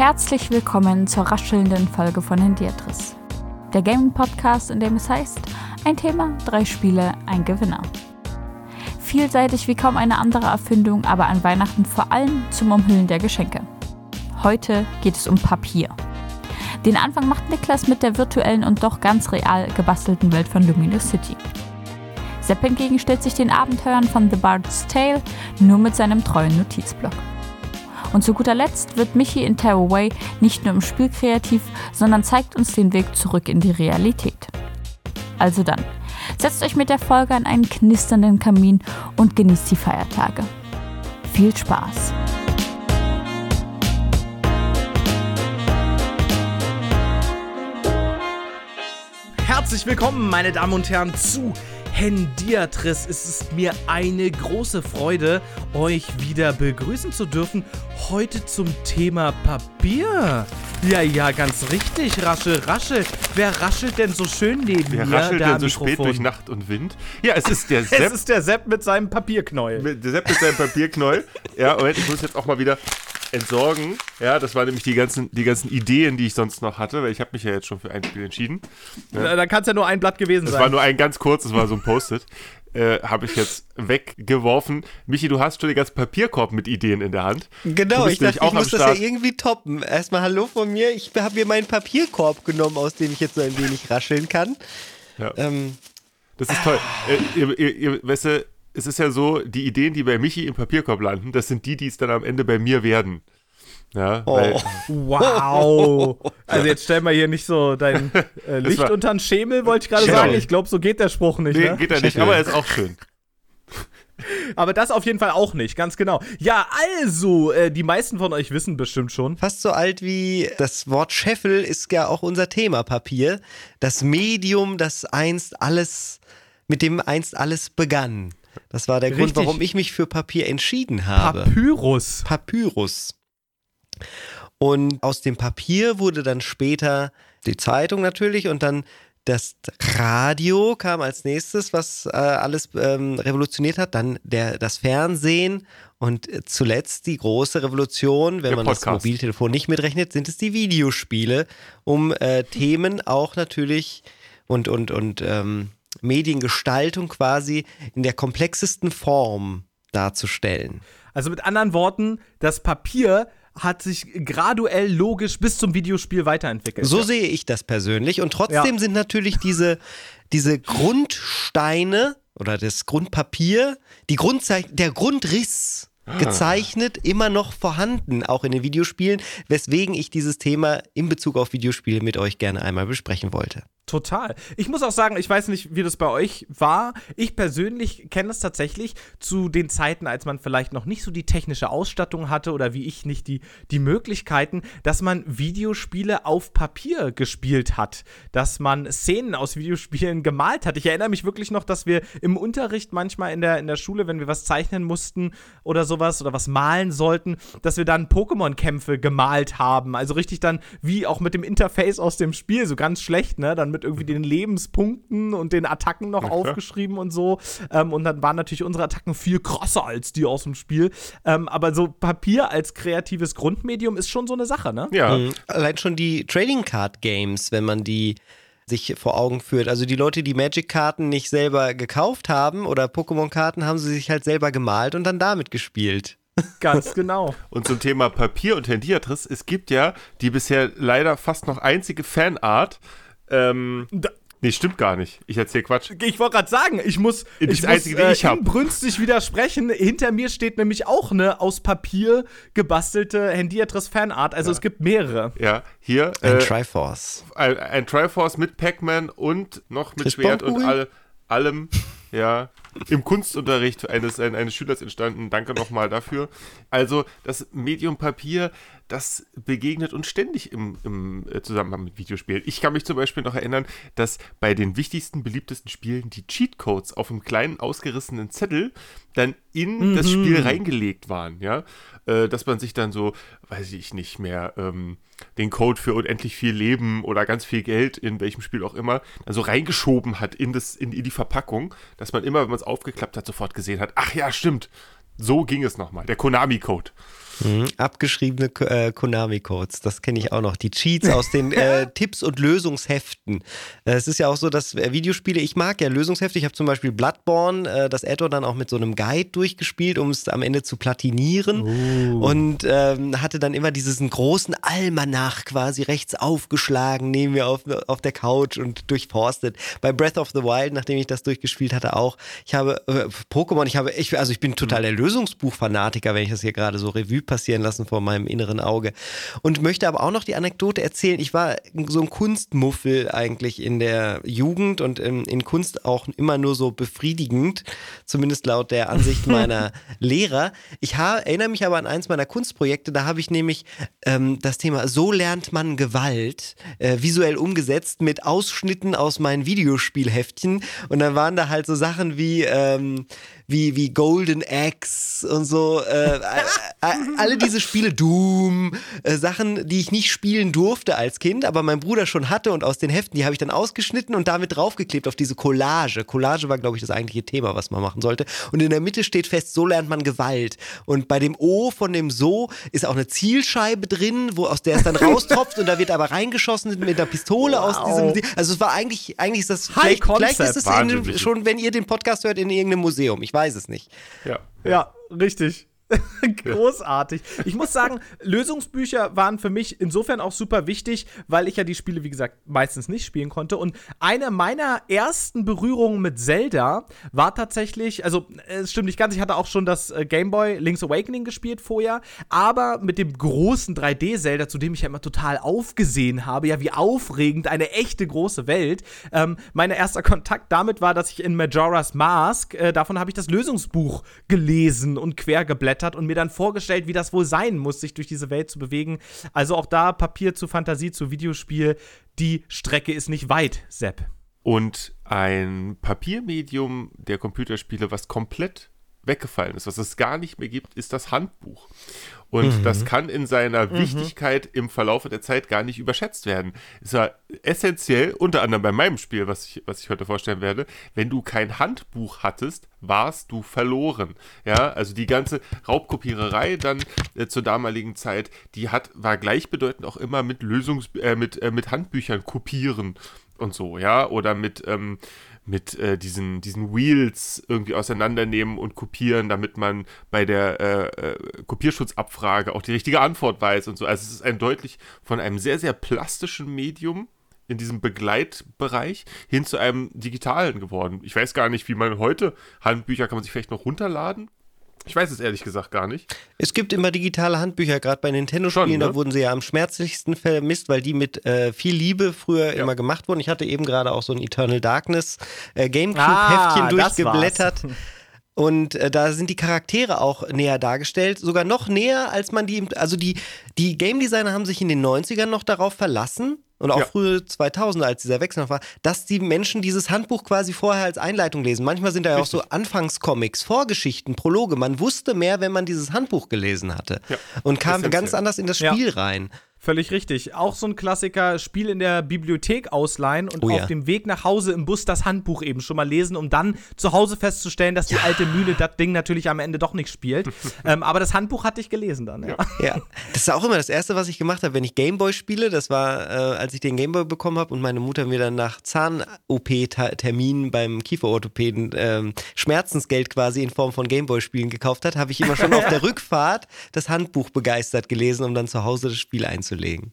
Herzlich willkommen zur raschelnden Folge von Hendiatris. Der Gaming-Podcast, in dem es heißt, ein Thema, drei Spiele, ein Gewinner. Vielseitig wie kaum eine andere Erfindung, aber an Weihnachten vor allem zum Umhüllen der Geschenke. Heute geht es um Papier. Den Anfang macht Niklas mit der virtuellen und doch ganz real gebastelten Welt von Luminous City. Sepp hingegen stellt sich den Abenteuern von The Bard's Tale nur mit seinem treuen Notizblock. Und zu guter Letzt wird Michi in Tearaway nicht nur im Spiel kreativ, sondern zeigt uns den Weg zurück in die Realität. Also dann, setzt euch mit der Folge an einen knisternden Kamin und genießt die Feiertage. Viel Spaß! Herzlich willkommen, meine Damen und Herren, zu Hendiatris. Es ist mir eine große Freude, euch wieder begrüßen zu dürfen. Heute zum Thema Papier. Ja, ja, ganz richtig. Rasche, rasche. Wer raschelt denn so schön neben Wer mir? raschelt da denn so am spät Mikrofon? durch Nacht und Wind? Ja, es ist der Es Sepp. ist der Sepp mit seinem Papierknäuel. mit, der Sepp mit seinem Papierknäuel. Ja, Moment, ich muss jetzt auch mal wieder entsorgen. Ja, das waren nämlich die ganzen, die ganzen Ideen, die ich sonst noch hatte, weil ich habe mich ja jetzt schon für ein Spiel entschieden. Da, da kann es ja nur ein Blatt gewesen Das sein. war nur ein ganz kurz, das war so ein Post-it. Äh, habe ich jetzt weggeworfen. Michi, du hast schon den ganzen Papierkorb mit Ideen in der Hand. Genau, ich dachte, ich muss das ja irgendwie toppen. Erstmal Hallo von mir. Ich habe mir meinen Papierkorb genommen, aus dem ich jetzt so ein wenig rascheln kann. Ja. Ähm, Das ist toll. Äh, ihr, ihr, ihr, weißt du, es ist ja so, die Ideen, die bei Michi im Papierkorb landen, das sind die, die es dann am Ende bei mir werden. Ja, weil, oh. Wow. Also jetzt stell mal hier nicht so dein äh, Licht war- unter den Schemel, wollte ich gerade Genau. sagen. Ich glaube, so geht der Spruch nicht. nee, ne? geht ja nicht, aber er ist auch schön. Aber das auf jeden Fall auch nicht, ganz genau. Ja, also, äh, die meisten von euch wissen bestimmt schon. Fast so alt wie das Wort Scheffel ist ja auch unser Thema Papier. Das Medium, das einst alles, mit dem einst alles begann. Das war der Grund, Richtig. warum ich mich für Papier entschieden habe. Papyrus. Papyrus. Und aus dem Papier wurde dann später die Zeitung natürlich und dann das Radio kam als nächstes, was äh, alles ähm, revolutioniert hat. Dann der, das Fernsehen und zuletzt die große Revolution, wenn Der man das Podcast. Mobiltelefon nicht mitrechnet, sind es die Videospiele, um äh, Themen auch natürlich und, und, und ähm, Mediengestaltung quasi in der komplexesten Form darzustellen. Also mit anderen Worten, das Papier hat sich graduell logisch bis zum Videospiel weiterentwickelt. So sehe ich das persönlich. Und trotzdem Ja. sind natürlich diese, diese Grundsteine oder das Grundpapier, die Grundzei der Grundriss gezeichnet, immer noch vorhanden, auch in den Videospielen, weswegen ich dieses Thema in Bezug auf Videospiele mit euch gerne einmal besprechen wollte. Total. Ich muss auch sagen, ich weiß nicht, wie das bei euch war. Ich persönlich kenne es tatsächlich zu den Zeiten, als man vielleicht noch nicht so die technische Ausstattung hatte oder wie ich nicht die, die Möglichkeiten, dass man Videospiele auf Papier gespielt hat, dass man Szenen aus Videospielen gemalt hat. Ich erinnere mich wirklich noch, dass wir im Unterricht manchmal in der, in der Schule, wenn wir was zeichnen mussten oder sowas oder was malen sollten, dass wir dann Pokémon-Kämpfe gemalt haben. Also richtig dann wie auch mit dem Interface aus dem Spiel, so ganz schlecht, ne? Dann mit irgendwie den Lebenspunkten und den Attacken noch aufgeschrieben und so. Ähm, und dann waren natürlich unsere Attacken viel krasser als die aus dem Spiel. Ähm, aber so Papier als kreatives Grundmedium ist schon so eine Sache, ne? Ja, Mhm. Allein schon die Trading Card Games, wenn man die sich vor Augen führt. Also die Leute, die Magic-Karten nicht selber gekauft haben oder Pokémon-Karten, haben sie sich halt selber gemalt und dann damit gespielt. Ganz genau. Und zum Thema Papier und Hendiatris, es gibt ja die bisher leider fast noch einzige Fanart. Ähm, Da- nee, stimmt gar nicht. Ich erzähle Quatsch. Ich wollte gerade sagen, ich muss, Das ich Einzige, muss die ich inbrünstig widersprechen. Hinter mir steht nämlich auch eine aus Papier gebastelte Handyadress Fanart. Also es gibt mehrere. Ja, hier Ein äh, Triforce. ein, ein Triforce mit Pac-Man und noch mit Schwert und all, allem, ja, im Kunstunterricht eines, ein- eines Schülers entstanden. Danke nochmal dafür. Also, das Medium Papier, das begegnet uns ständig im, im äh, Zusammenhang mit Videospielen. Ich kann mich zum Beispiel noch erinnern, dass bei den wichtigsten, beliebtesten Spielen die Cheatcodes auf einem kleinen, ausgerissenen Zettel dann in das Spiel reingelegt waren, ja. Äh, dass man sich dann so, weiß ich nicht mehr, ähm, den Code für unendlich viel Leben oder ganz viel Geld, in welchem Spiel auch immer, dann so reingeschoben hat in, das, in, in die Verpackung, dass man immer, wenn man es aufgeklappt hat, sofort gesehen hat, ach ja, stimmt, So ging es nochmal. Der Konami-Code. Mhm. Abgeschriebene äh, Konami-Codes, das kenne ich auch noch. Die Cheats aus den äh, Tipps- und Lösungsheften. Äh, es ist ja auch so, dass äh, Videospiele, ich mag ja Lösungshefte. Ich habe zum Beispiel Bloodborne, äh, das Add-on dann auch mit so einem Guide durchgespielt, um es am Ende zu platinieren. Uh. Und ähm, hatte dann immer diesen großen Almanach quasi rechts aufgeschlagen, neben mir auf, auf der Couch und durchforstet. Bei Breath of the Wild, nachdem ich das durchgespielt hatte, auch. Ich habe äh, Pokémon, ich habe, ich, also ich bin total der Lösungsbuch-Fanatiker, wenn ich das hier gerade so Revue passieren lassen vor meinem inneren Auge. Und möchte aber auch noch die Anekdote erzählen. Ich war so ein Kunstmuffel eigentlich in der Jugend und in, in Kunst auch immer nur so befriedigend, zumindest laut der Ansicht meiner Lehrer. Ich erinnere mich aber an eins meiner Kunstprojekte, da habe ich nämlich ähm, das Thema So lernt man Gewalt äh, visuell umgesetzt mit Ausschnitten aus meinen Videospielheftchen. Und dann waren da halt so Sachen wie, ähm, wie, wie Golden Axe und so. Äh, alle diese Spiele, Doom, äh, Sachen, die ich nicht spielen durfte als Kind, aber mein Bruder schon hatte und aus den Heften, die habe ich dann ausgeschnitten und damit draufgeklebt auf diese Collage. Collage war, glaube ich, das eigentliche Thema, was man machen sollte. Und in der Mitte steht fest, so lernt man Gewalt. Und bei dem O von dem So ist auch eine Zielscheibe drin, wo aus der es dann raustropft und da wird aber reingeschossen mit einer Pistole wow. aus diesem. Also es war eigentlich, eigentlich ist das vielleicht, vielleicht ist es in, schon, wenn ihr den Podcast hört, in irgendeinem Museum. Ich weiß es nicht. Ja, ja richtig. Großartig. Ich muss sagen, Lösungsbücher waren für mich insofern auch super wichtig, weil ich ja die Spiele, wie gesagt, meistens nicht spielen konnte. Und eine meiner ersten Berührungen mit Zelda war tatsächlich, also es stimmt nicht ganz, ich hatte auch schon das äh, Game Boy Link's Awakening gespielt vorher, aber mit dem großen 3D-Zelda, zu dem ich ja immer total aufgesehen habe, ja, wie aufregend, eine echte große Welt. Ähm, mein erster Kontakt damit war, dass ich in Majora's Mask, äh, davon habe ich das Lösungsbuch gelesen und quer geblättert geblättert und mir dann vorgestellt, wie das wohl sein muss, sich durch diese Welt zu bewegen. Also auch da Papier zu Fantasie zu Videospiel. Die Strecke ist nicht weit, Sepp. Und ein Papiermedium der Computerspiele, was komplett weggefallen ist, was es gar nicht mehr gibt, ist das Handbuch. Und mhm. das kann in seiner mhm. Wichtigkeit im Verlauf der Zeit gar nicht überschätzt werden. Es war essentiell, unter anderem bei meinem Spiel, was ich, was ich heute vorstellen werde, wenn du kein Handbuch hattest, warst du verloren. Ja, also die ganze Raubkopiererei dann äh, zur damaligen Zeit, die hat, war gleichbedeutend auch immer mit Lösungs, äh, mit, äh, mit Handbüchern kopieren und so, ja, oder mit, ähm, mit äh, diesen, diesen Wheels irgendwie auseinandernehmen und kopieren, damit man bei der äh, äh, Kopierschutzabfrage auch die richtige Antwort weiß und so. Also es ist ein deutlich von einem sehr, sehr plastischen Medium in diesem Begleitbereich hin zu einem digitalen geworden. Ich weiß gar nicht, wie man heute Handbücher kann man sich vielleicht noch runterladen. Ich weiß es ehrlich gesagt gar nicht. Es gibt immer digitale Handbücher, gerade bei Nintendo-Spielen, ne? da wurden sie ja am schmerzlichsten vermisst, weil die mit äh, viel Liebe früher ja. immer gemacht wurden. Ich hatte eben gerade auch so ein Eternal Darkness äh, Gamecube-Heftchen ah, durchgeblättert. Und äh, da sind die Charaktere auch näher dargestellt, sogar noch näher, als man die, also die, die Game Designer haben sich in den 90ern noch darauf verlassen, und auch ja. frühe 2000er, als dieser Wechsel noch war, dass die Menschen dieses Handbuch quasi vorher als Einleitung lesen. Manchmal sind da ja auch so Anfangscomics, Vorgeschichten, Prologe. Man wusste mehr, wenn man dieses Handbuch gelesen hatte ja. und kam ganz anders in das Spiel rein. Völlig richtig. Auch so ein Klassiker, Spiel in der Bibliothek ausleihen und oh ja. auf dem Weg nach Hause im Bus das Handbuch eben schon mal lesen, um dann zu Hause festzustellen, dass die ja. alte Mühle das Ding natürlich am Ende doch nicht spielt. ähm, aber das Handbuch hatte ich gelesen dann, ja. ja. Das ist auch immer das Erste, was ich gemacht habe, wenn ich Gameboy spiele. Das war, äh, als ich den Gameboy bekommen habe und meine Mutter mir dann nach Zahn-OP-Terminen beim Kieferorthopäden äh, Schmerzensgeld quasi in Form von Gameboy-Spielen gekauft hat, habe ich immer schon auf der Rückfahrt das Handbuch begeistert gelesen, um dann zu Hause das Spiel einzubauen einzulegen.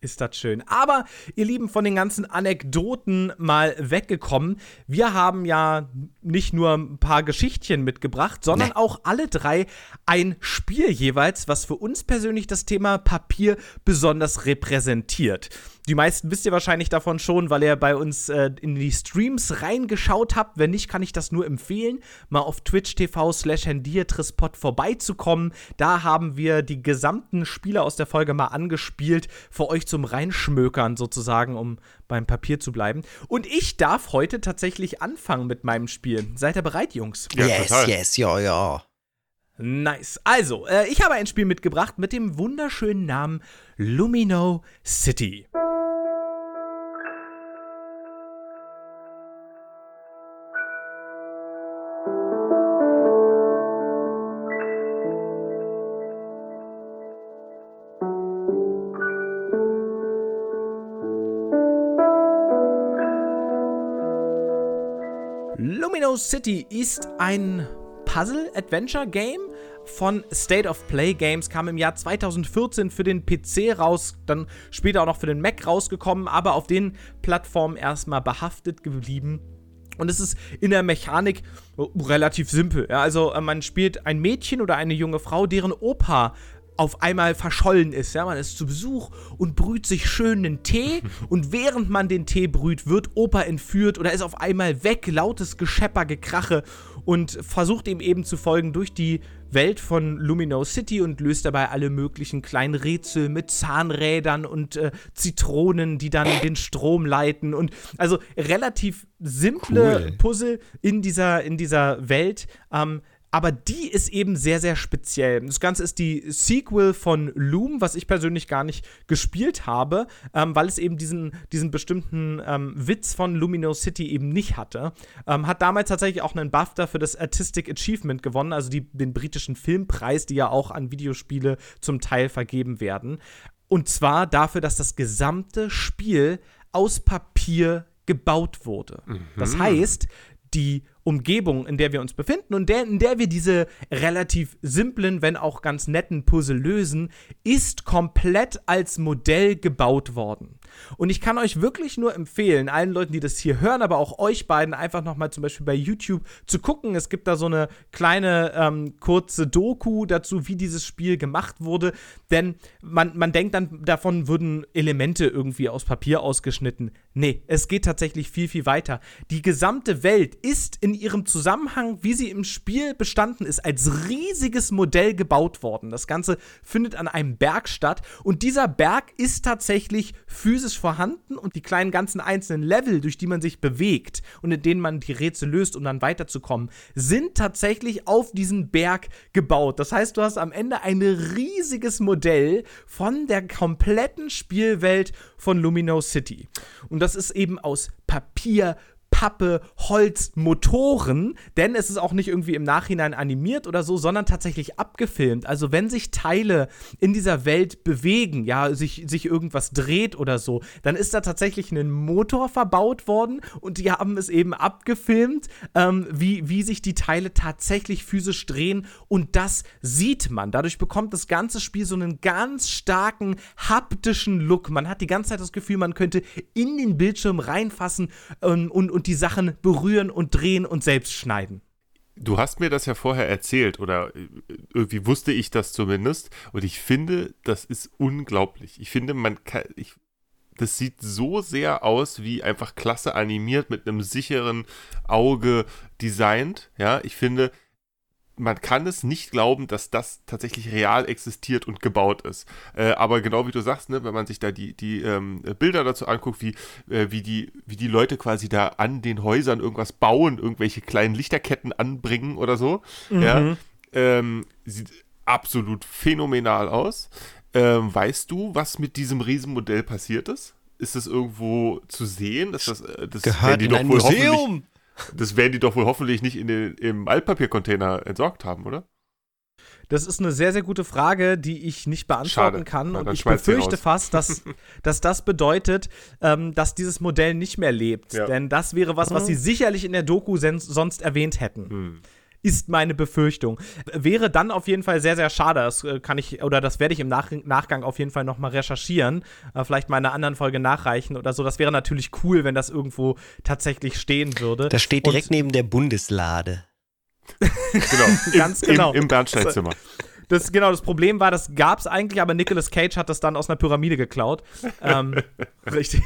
Ist das schön. Aber ihr Lieben, von den ganzen Anekdoten mal weggekommen. Wir haben ja nicht nur ein paar Geschichtchen mitgebracht, sondern nee. auch alle drei ein Spiel jeweils, was für uns persönlich das Thema Papier besonders repräsentiert. Die meisten wisst ihr wahrscheinlich davon schon, weil ihr bei uns äh, in die Streams reingeschaut habt. Wenn nicht, kann ich das nur empfehlen, mal auf Twitch TV slash Trispot vorbeizukommen. Da haben wir die gesamten Spiele aus der Folge mal angespielt, für euch zum Reinschmökern sozusagen, um beim Papier zu bleiben. Und ich darf heute tatsächlich anfangen mit meinem Spiel. Seid ihr bereit, Jungs? Ja, yes, total. yes, ja, ja. Nice. Also, äh, ich habe ein Spiel mitgebracht mit dem wunderschönen Namen Lumino City. Lumino City ist ein Puzzle-Adventure-Game von State of Play Games, kam im Jahr 2014 für den PC raus, dann später auch noch für den Mac rausgekommen, aber auf den Plattformen erstmal behaftet geblieben. Und es ist in der Mechanik relativ simpel. Ja, also äh, man spielt ein Mädchen oder eine junge Frau, deren Opa auf einmal verschollen ist. Ja, man ist zu Besuch und brüht sich schön einen Tee und während man den Tee brüht, wird Opa entführt oder ist auf einmal weg, lautes Geschepper, Gekrache und versucht ihm eben zu folgen durch die Welt von Lumino City und löst dabei alle möglichen kleinen Rätsel mit Zahnrädern und äh, Zitronen, die dann den Strom leiten und also relativ simple cool. Puzzle in dieser, in dieser Welt. Ähm, aber die ist eben sehr, sehr speziell. Das Ganze ist die Sequel von Loom, was ich persönlich gar nicht gespielt habe, ähm, weil es eben diesen, diesen bestimmten ähm, Witz von Lumino City eben nicht hatte. Ähm, hat damals tatsächlich auch einen BAFTA für das Artistic Achievement gewonnen, also die, den britischen Filmpreis, die ja auch an Videospiele zum Teil vergeben werden. Und zwar dafür, dass das gesamte Spiel aus Papier gebaut wurde. Mhm. Das heißt, die Umgebung, in der wir uns befinden und der, in der wir diese relativ simplen, wenn auch ganz netten Puzzle lösen, ist komplett als Modell gebaut worden. Und ich kann euch wirklich nur empfehlen, allen Leuten, die das hier hören, aber auch euch beiden, einfach nochmal zum Beispiel bei YouTube zu gucken. Es gibt da so eine kleine ähm, kurze Doku dazu, wie dieses Spiel gemacht wurde. Denn man, man denkt dann, davon würden Elemente irgendwie aus Papier ausgeschnitten. Nee, es geht tatsächlich viel, viel weiter. Die gesamte Welt ist in ihrem Zusammenhang, wie sie im Spiel bestanden ist, als riesiges Modell gebaut worden. Das Ganze findet an einem Berg statt und dieser Berg ist tatsächlich physisch physisch vorhanden und die kleinen ganzen einzelnen Level, durch die man sich bewegt und in denen man die Rätsel löst, um dann weiterzukommen, sind tatsächlich auf diesen Berg gebaut. Das heißt, du hast am Ende ein riesiges Modell von der kompletten Spielwelt von Lumino City. Und das ist eben aus Papier, Pappe, Holz, Motoren, denn es ist auch nicht irgendwie im Nachhinein animiert oder so, sondern tatsächlich abgefilmt. Also wenn sich Teile in dieser Welt bewegen, ja, sich, sich irgendwas dreht oder so, dann ist da tatsächlich ein Motor verbaut worden und die haben es eben abgefilmt, ähm, wie, wie sich die Teile tatsächlich physisch drehen und das sieht man. Dadurch bekommt das ganze Spiel so einen ganz starken haptischen Look. Man hat die ganze Zeit das Gefühl, man könnte in den Bildschirm reinfassen ähm, und, und die Sachen berühren und drehen und selbst schneiden. Du hast mir das ja vorher erzählt oder äh, irgendwie wusste ich das zumindest und ich finde, das ist unglaublich. Ich finde, man kann, ich, das sieht so sehr aus wie einfach klasse animiert mit einem sicheren Auge designt. Ja, ich finde, man kann es nicht glauben, dass das tatsächlich real existiert und gebaut ist. Äh, aber genau wie du sagst, ne, wenn man sich da die, die ähm, Bilder dazu anguckt, wie, äh, wie, die, wie die Leute quasi da an den Häusern irgendwas bauen, irgendwelche kleinen Lichterketten anbringen oder so, mhm. ja, ähm, sieht absolut phänomenal aus. Ähm, weißt du, was mit diesem Riesenmodell passiert ist? Ist das irgendwo zu sehen? Ist das, äh, das Gehört in ein Museum? Das werden die doch wohl hoffentlich nicht in den, im Altpapiercontainer entsorgt haben, oder? Das ist eine sehr, sehr gute Frage, die ich nicht beantworten Schade. kann. Und ich befürchte fast, dass, dass das bedeutet, ähm, dass dieses Modell nicht mehr lebt. Ja. Denn das wäre was, was sie mhm. sicherlich in der Doku sonst erwähnt hätten. Hm ist meine Befürchtung. Wäre dann auf jeden Fall sehr, sehr schade. Das äh, kann ich, oder das werde ich im Nach Nachgang auf jeden Fall nochmal recherchieren. Äh, vielleicht mal in einer anderen Folge nachreichen oder so. Das wäre natürlich cool, wenn das irgendwo tatsächlich stehen würde. Das steht direkt Und, neben der Bundeslade. genau. Ganz Im, genau. Im, im Bernsteinzimmer. Das, genau, das Problem war, das gab es eigentlich, aber Nicolas Cage hat das dann aus einer Pyramide geklaut. ähm, richtig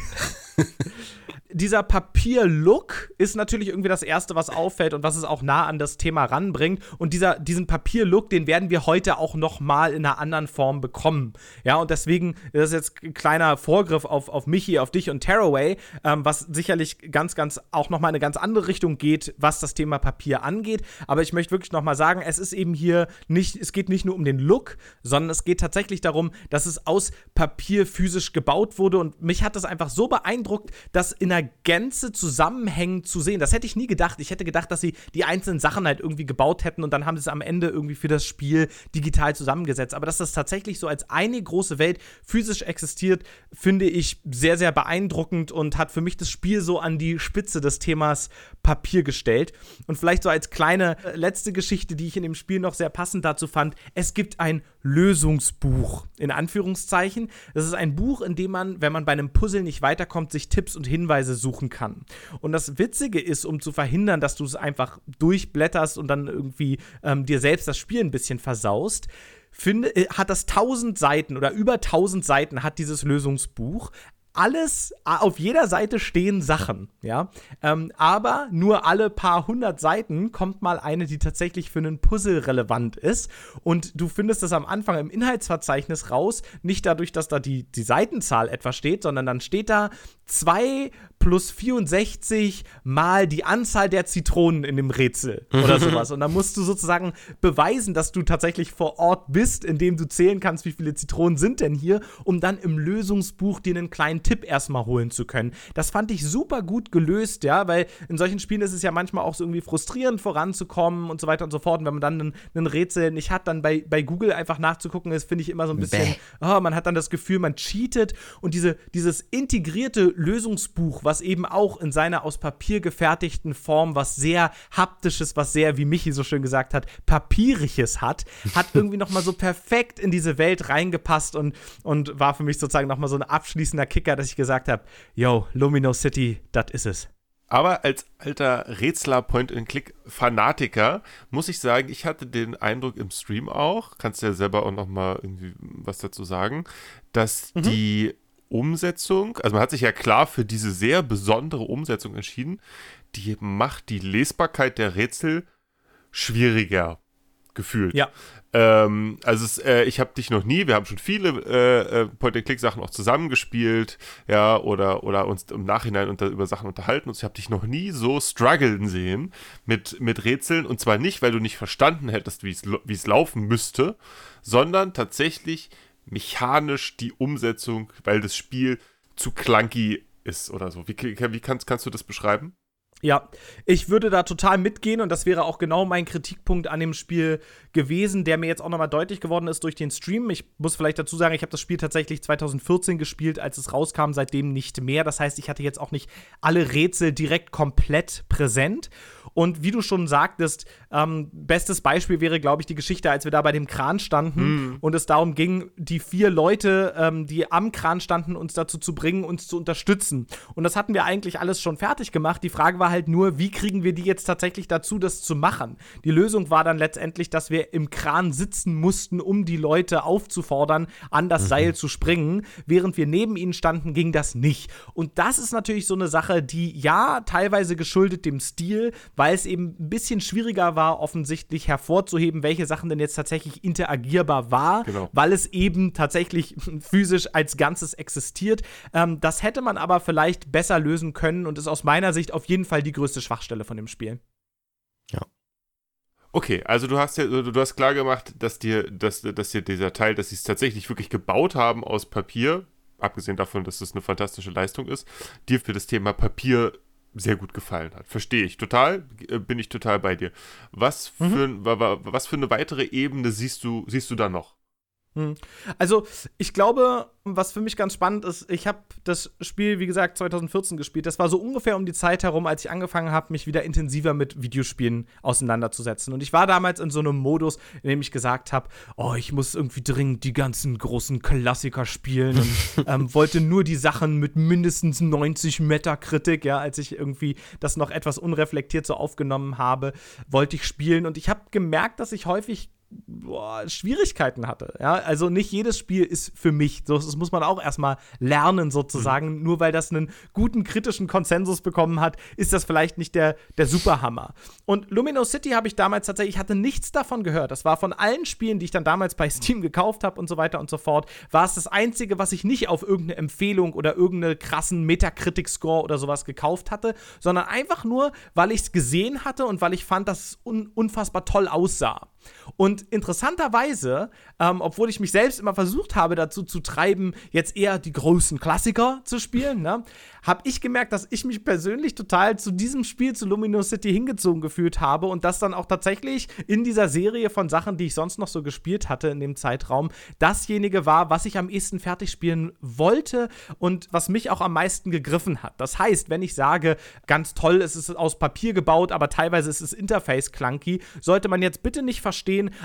dieser Papierlook ist natürlich irgendwie das Erste, was auffällt und was es auch nah an das Thema ranbringt. Und dieser, diesen Papierlook, den werden wir heute auch noch mal in einer anderen Form bekommen. Ja, und deswegen, das ist jetzt ein kleiner Vorgriff auf, auf Michi, auf dich und Tearaway, ähm, was sicherlich ganz, ganz auch noch mal in eine ganz andere Richtung geht, was das Thema Papier angeht. Aber ich möchte wirklich noch mal sagen, es ist eben hier nicht, es geht nicht nur um den Look, sondern es geht tatsächlich darum, dass es aus Papier physisch gebaut wurde. Und mich hat das einfach so beeindruckt, dass in einer der Gänze zusammenhängend zu sehen. Das hätte ich nie gedacht. Ich hätte gedacht, dass sie die einzelnen Sachen halt irgendwie gebaut hätten und dann haben sie es am Ende irgendwie für das Spiel digital zusammengesetzt. Aber dass das tatsächlich so als eine große Welt physisch existiert, finde ich sehr, sehr beeindruckend und hat für mich das Spiel so an die Spitze des Themas Papier gestellt. Und vielleicht so als kleine äh, letzte Geschichte, die ich in dem Spiel noch sehr passend dazu fand, es gibt ein Lösungsbuch, in Anführungszeichen. Das ist ein Buch, in dem man, wenn man bei einem Puzzle nicht weiterkommt, sich Tipps und Hinweise suchen kann. Und das Witzige ist, um zu verhindern, dass du es einfach durchblätterst und dann irgendwie ähm, dir selbst das Spiel ein bisschen versaust, finde, äh, hat das 1000 Seiten oder über 1000 Seiten hat dieses Lösungsbuch alles, auf jeder Seite stehen Sachen, ja. Ähm, aber nur alle paar hundert Seiten kommt mal eine, die tatsächlich für einen Puzzle relevant ist. Und du findest das am Anfang im Inhaltsverzeichnis raus, nicht dadurch, dass da die, die Seitenzahl etwa steht, sondern dann steht da 2 plus 64 mal die Anzahl der Zitronen in dem Rätsel oder sowas. Und dann musst du sozusagen beweisen, dass du tatsächlich vor Ort bist, indem du zählen kannst, wie viele Zitronen sind denn hier, um dann im Lösungsbuch dir einen kleinen Tipp erstmal holen zu können. Das fand ich super gut gelöst, ja, weil in solchen Spielen ist es ja manchmal auch so irgendwie frustrierend voranzukommen und so weiter und so fort. Und wenn man dann einen, einen Rätsel nicht hat, dann bei, bei Google einfach nachzugucken, ist, finde ich immer so ein bisschen, oh, man hat dann das Gefühl, man cheatet. Und diese, dieses integrierte Lösungsbuch, was eben auch in seiner aus Papier gefertigten Form was sehr haptisches, was sehr, wie Michi so schön gesagt hat, papieriges hat, hat irgendwie noch mal so perfekt in diese Welt reingepasst und, und war für mich sozusagen noch mal so ein abschließender Kicker, dass ich gesagt habe, yo, Lumino City, das ist es. Aber als alter Rätsler Point-and-Click-Fanatiker muss ich sagen, ich hatte den Eindruck im Stream auch, kannst du ja selber auch noch mal irgendwie was dazu sagen, dass mhm. die Umsetzung, also man hat sich ja klar für diese sehr besondere Umsetzung entschieden, die macht die Lesbarkeit der Rätsel schwieriger gefühlt. Ja. Ähm, also es, äh, ich habe dich noch nie, wir haben schon viele äh, äh, Point-and-Click-Sachen auch zusammengespielt, ja, oder, oder uns im Nachhinein unter, über Sachen unterhalten und ich habe dich noch nie so strugglen sehen mit, mit Rätseln und zwar nicht, weil du nicht verstanden hättest, wie es laufen müsste, sondern tatsächlich mechanisch die Umsetzung, weil das Spiel zu clunky ist oder so. Wie, wie kannst, kannst du das beschreiben? Ja, ich würde da total mitgehen und das wäre auch genau mein Kritikpunkt an dem Spiel gewesen, der mir jetzt auch nochmal deutlich geworden ist durch den Stream. Ich muss vielleicht dazu sagen, ich habe das Spiel tatsächlich 2014 gespielt, als es rauskam, seitdem nicht mehr. Das heißt, ich hatte jetzt auch nicht alle Rätsel direkt komplett präsent. Und wie du schon sagtest, ähm, bestes Beispiel wäre, glaube ich, die Geschichte, als wir da bei dem Kran standen mm. und es darum ging, die vier Leute, ähm, die am Kran standen, uns dazu zu bringen, uns zu unterstützen. Und das hatten wir eigentlich alles schon fertig gemacht. Die Frage war halt nur, wie kriegen wir die jetzt tatsächlich dazu, das zu machen? Die Lösung war dann letztendlich, dass wir im Kran sitzen mussten, um die Leute aufzufordern, an das mhm. Seil zu springen. Während wir neben ihnen standen, ging das nicht. Und das ist natürlich so eine Sache, die ja teilweise geschuldet dem Stil, weil es eben ein bisschen schwieriger war, offensichtlich hervorzuheben, welche Sachen denn jetzt tatsächlich interagierbar war, genau. weil es eben tatsächlich physisch als Ganzes existiert. Ähm, das hätte man aber vielleicht besser lösen können und ist aus meiner Sicht auf jeden Fall die größte Schwachstelle von dem Spiel. Okay, also du hast ja, du hast klar gemacht, dass dir, dass, dass dir dieser Teil, dass sie es tatsächlich wirklich gebaut haben aus Papier, abgesehen davon, dass es eine fantastische Leistung ist, dir für das Thema Papier sehr gut gefallen hat. Verstehe ich total, äh, bin ich total bei dir. Was für, mhm. was für eine weitere Ebene siehst du, siehst du da noch? Hm. Also, ich glaube, was für mich ganz spannend ist, ich habe das Spiel, wie gesagt, 2014 gespielt. Das war so ungefähr um die Zeit herum, als ich angefangen habe, mich wieder intensiver mit Videospielen auseinanderzusetzen. Und ich war damals in so einem Modus, in dem ich gesagt habe, oh, ich muss irgendwie dringend die ganzen großen Klassiker spielen und ähm, wollte nur die Sachen mit mindestens 90 Metakritik, ja, als ich irgendwie das noch etwas unreflektiert so aufgenommen habe, wollte ich spielen. Und ich habe gemerkt, dass ich häufig boah, Schwierigkeiten hatte. Ja? Also nicht jedes Spiel ist für mich. Das muss man auch erstmal lernen, sozusagen. Mhm. Nur weil das einen guten kritischen Konsensus bekommen hat, ist das vielleicht nicht der, der Superhammer. Und Lumino City habe ich damals tatsächlich, ich hatte nichts davon gehört. Das war von allen Spielen, die ich dann damals bei Steam gekauft habe und so weiter und so fort, war es das Einzige, was ich nicht auf irgendeine Empfehlung oder irgendeinen krassen Metacritic-Score oder sowas gekauft hatte, sondern einfach nur, weil ich es gesehen hatte und weil ich fand, dass es un unfassbar toll aussah. Und interessanterweise, ähm, obwohl ich mich selbst immer versucht habe, dazu zu treiben, jetzt eher die großen Klassiker zu spielen, ne, habe ich gemerkt, dass ich mich persönlich total zu diesem Spiel, zu Luminous City hingezogen gefühlt habe und das dann auch tatsächlich in dieser Serie von Sachen, die ich sonst noch so gespielt hatte in dem Zeitraum, dasjenige war, was ich am ehesten fertig spielen wollte und was mich auch am meisten gegriffen hat. Das heißt, wenn ich sage, ganz toll, es ist aus Papier gebaut, aber teilweise ist das Interface clunky, sollte man jetzt bitte nicht verstehen,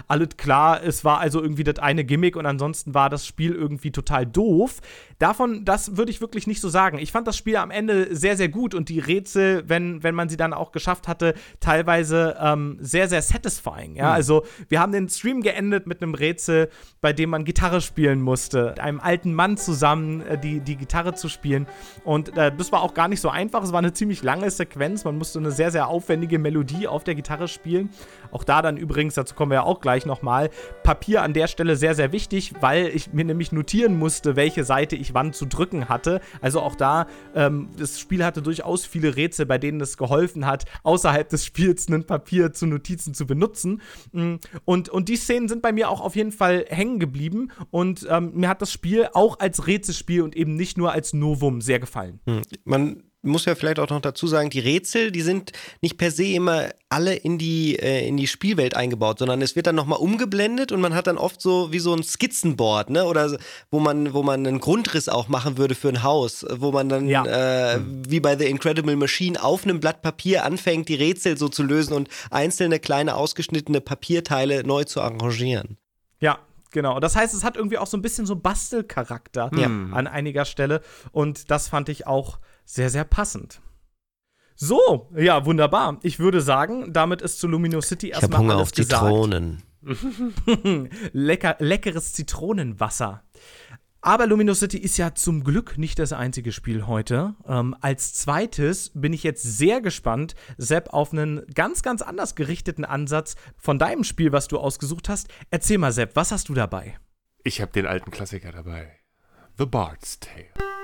alles klar, es war also irgendwie das eine Gimmick und ansonsten war das Spiel irgendwie total doof. Davon, das würde ich wirklich nicht so sagen. Ich fand das Spiel am Ende sehr, sehr gut und die Rätsel, wenn, wenn man sie dann auch geschafft hatte, teilweise ähm, sehr, sehr satisfying. Ja, mhm. also wir haben den Stream geendet mit einem Rätsel, bei dem man Gitarre spielen musste. Mit einem alten Mann zusammen äh, die, die Gitarre zu spielen. Und äh, das war auch gar nicht so einfach. Es war eine ziemlich lange Sequenz. Man musste eine sehr, sehr aufwendige Melodie auf der Gitarre spielen. Auch da dann übrigens, dazu kommen wir ja auch gleich nochmal, Papier an der Stelle sehr, sehr wichtig, weil ich mir nämlich notieren musste, welche Seite ich wann zu drücken hatte. Also auch da, ähm, das Spiel hatte durchaus viele Rätsel, bei denen es geholfen hat, außerhalb des Spiels ein Papier zu Notizen zu benutzen. Mm, und, und die Szenen sind bei mir auch auf jeden Fall hängen geblieben und ähm, mir hat das Spiel auch als Rätselspiel und eben nicht nur als Novum sehr gefallen. Hm. Man muss ja vielleicht auch noch dazu sagen, die Rätsel, die sind nicht per se immer alle in die, äh, in die Spielwelt eingebaut, sondern es wird dann nochmal umgeblendet und man hat dann oft so wie so ein Skizzenboard, ne? Oder wo man, wo man einen Grundriss auch machen würde für ein Haus, wo man dann ja. äh, wie bei The Incredible Machine auf einem Blatt Papier anfängt, die Rätsel so zu lösen und einzelne kleine ausgeschnittene Papierteile neu zu arrangieren. Ja, Genau, das heißt, es hat irgendwie auch so ein bisschen so Bastelcharakter ja. an einiger Stelle und das fand ich auch sehr, sehr passend. So, ja, wunderbar. Ich würde sagen, damit ist zu Luminosity erstmal ich Hunger alles auf Zitronen. Lecker, leckeres Zitronenwasser. Aber Luminosity ist ja zum Glück nicht das einzige Spiel heute. Ähm, als zweites bin ich jetzt sehr gespannt, Sepp, auf einen ganz, ganz anders gerichteten Ansatz von deinem Spiel, was du ausgesucht hast. Erzähl mal, Sepp, was hast du dabei? Ich habe den alten Klassiker dabei. The Bard's Tale.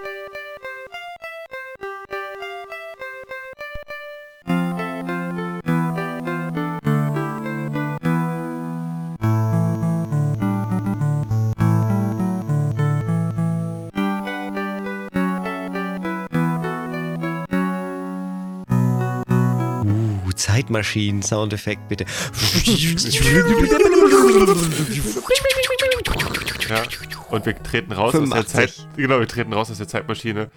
Zeitmaschinen-Soundeffekt, bitte. Ja, und wir treten raus 85. aus der Zeit. Genau, wir treten raus aus der Zeitmaschine.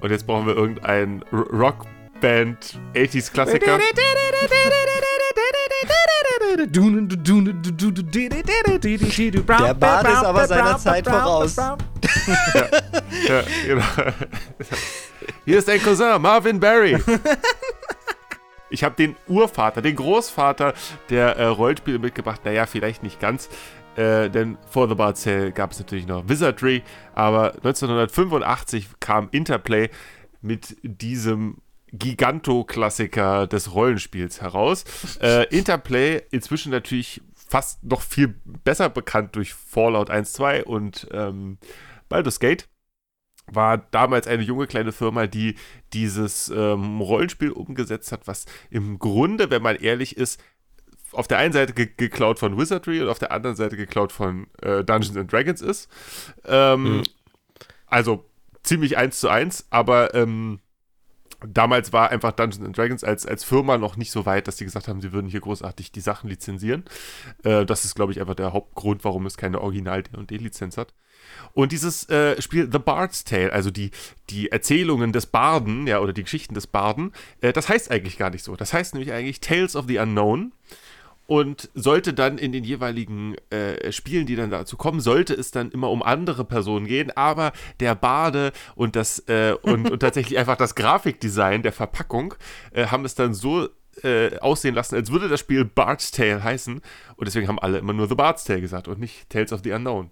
Und jetzt brauchen wir irgendeinen Rockband 80s Klassiker. Der Bart ist aber seiner Zeit voraus. ja, ja, genau. Hier ist dein Cousin, Marvin Barry. Ich habe den Urvater, den Großvater der äh, Rollenspiele mitgebracht. Naja, vielleicht nicht ganz. Äh, denn vor The Bard Sale gab es natürlich noch Wizardry. Aber 1985 kam Interplay mit diesem Giganto-Klassiker des Rollenspiels heraus. Äh, Interplay inzwischen natürlich fast noch viel besser bekannt durch Fallout 1, 2 und ähm, Baldur's Gate war damals eine junge kleine Firma, die dieses ähm, Rollenspiel umgesetzt hat, was im Grunde, wenn man ehrlich ist, auf der einen Seite ge geklaut von Wizardry und auf der anderen Seite geklaut von äh, Dungeons and Dragons ist. Ähm, mhm. Also ziemlich eins zu eins, aber ähm, damals war einfach Dungeons Dragons als, als Firma noch nicht so weit, dass sie gesagt haben, sie würden hier großartig die Sachen lizenzieren. Äh, das ist, glaube ich, einfach der Hauptgrund, warum es keine Original-D&D-Lizenz hat. Und dieses äh, Spiel The Bard's Tale, also die, die Erzählungen des Barden, ja, oder die Geschichten des Barden, äh, das heißt eigentlich gar nicht so. Das heißt nämlich eigentlich Tales of the Unknown. Und sollte dann in den jeweiligen äh, Spielen, die dann dazu kommen, sollte es dann immer um andere Personen gehen, aber der Bade und das äh, und, und tatsächlich einfach das Grafikdesign der Verpackung äh, haben es dann so äh, aussehen lassen, als würde das Spiel Bard's Tale heißen. Und deswegen haben alle immer nur The Bard's Tale gesagt und nicht Tales of the Unknown.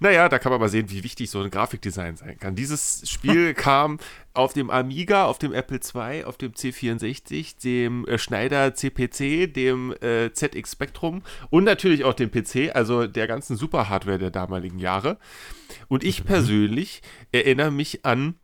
Naja, da kann man mal sehen, wie wichtig so ein Grafikdesign sein kann. Dieses Spiel kam auf dem Amiga, auf dem Apple II, auf dem C64, dem äh, Schneider CPC, dem äh, ZX Spectrum und natürlich auch dem PC, also der ganzen Super-Hardware der damaligen Jahre. Und ich mhm. persönlich erinnere mich an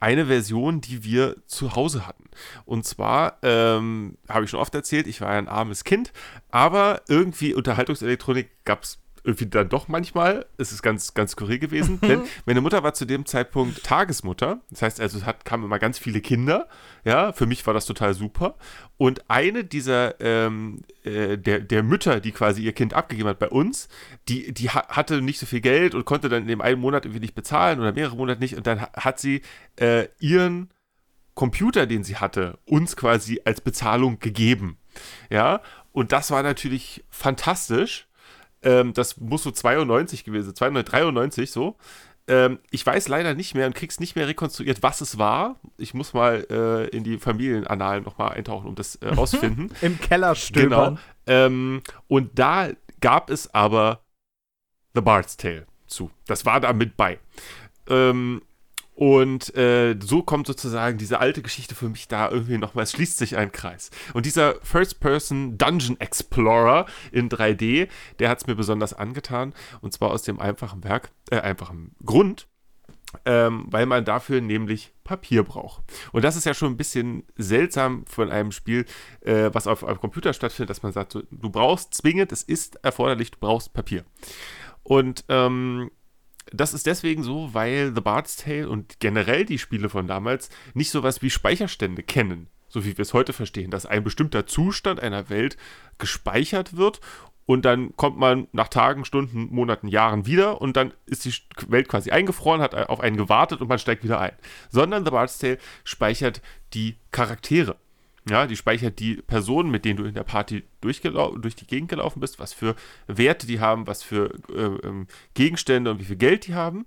eine Version, die wir zu Hause hatten. Und zwar, ähm, habe ich schon oft erzählt, ich war ja ein armes Kind, aber irgendwie Unterhaltungselektronik gab es irgendwie dann doch manchmal. Es ist ganz, ganz skurril gewesen, denn meine Mutter war zu dem Zeitpunkt Tagesmutter. Das heißt also, es hat, kamen immer ganz viele Kinder. Ja, für mich war das total super. Und eine dieser, ähm, äh, der, der Mütter, die quasi ihr Kind abgegeben hat bei uns, die, die ha hatte nicht so viel Geld und konnte dann in dem einen Monat irgendwie nicht bezahlen oder mehrere Monate nicht. Und dann hat sie äh, ihren Computer, den sie hatte, uns quasi als Bezahlung gegeben. Ja, und das war natürlich fantastisch ähm, das muss so 92 gewesen sein, 293 so. Ähm, ich weiß leider nicht mehr und krieg's nicht mehr rekonstruiert, was es war. Ich muss mal äh, in die Familienannalen nochmal eintauchen, um das äh, rauszufinden. Im Keller stöbern. Genau. Ähm, und da gab es aber The Bard's Tale zu. Das war da mit bei. Ähm, und äh, so kommt sozusagen diese alte Geschichte für mich da irgendwie nochmal, es schließt sich ein Kreis. Und dieser First-Person Dungeon Explorer in 3D, der hat es mir besonders angetan. Und zwar aus dem einfachen Werk, äh, einfachen Grund, ähm, weil man dafür nämlich Papier braucht. Und das ist ja schon ein bisschen seltsam von einem Spiel, äh, was auf einem Computer stattfindet, dass man sagt, du brauchst zwingend, es ist erforderlich, du brauchst Papier. Und ähm, das ist deswegen so, weil The Bard's Tale und generell die Spiele von damals nicht sowas wie Speicherstände kennen, so wie wir es heute verstehen, dass ein bestimmter Zustand einer Welt gespeichert wird und dann kommt man nach Tagen, Stunden, Monaten, Jahren wieder und dann ist die Welt quasi eingefroren, hat auf einen gewartet und man steigt wieder ein. Sondern The Bard's Tale speichert die Charaktere. Ja, die speichert die Personen, mit denen du in der Party durch die Gegend gelaufen bist, was für Werte die haben, was für äh, ähm, Gegenstände und wie viel Geld die haben.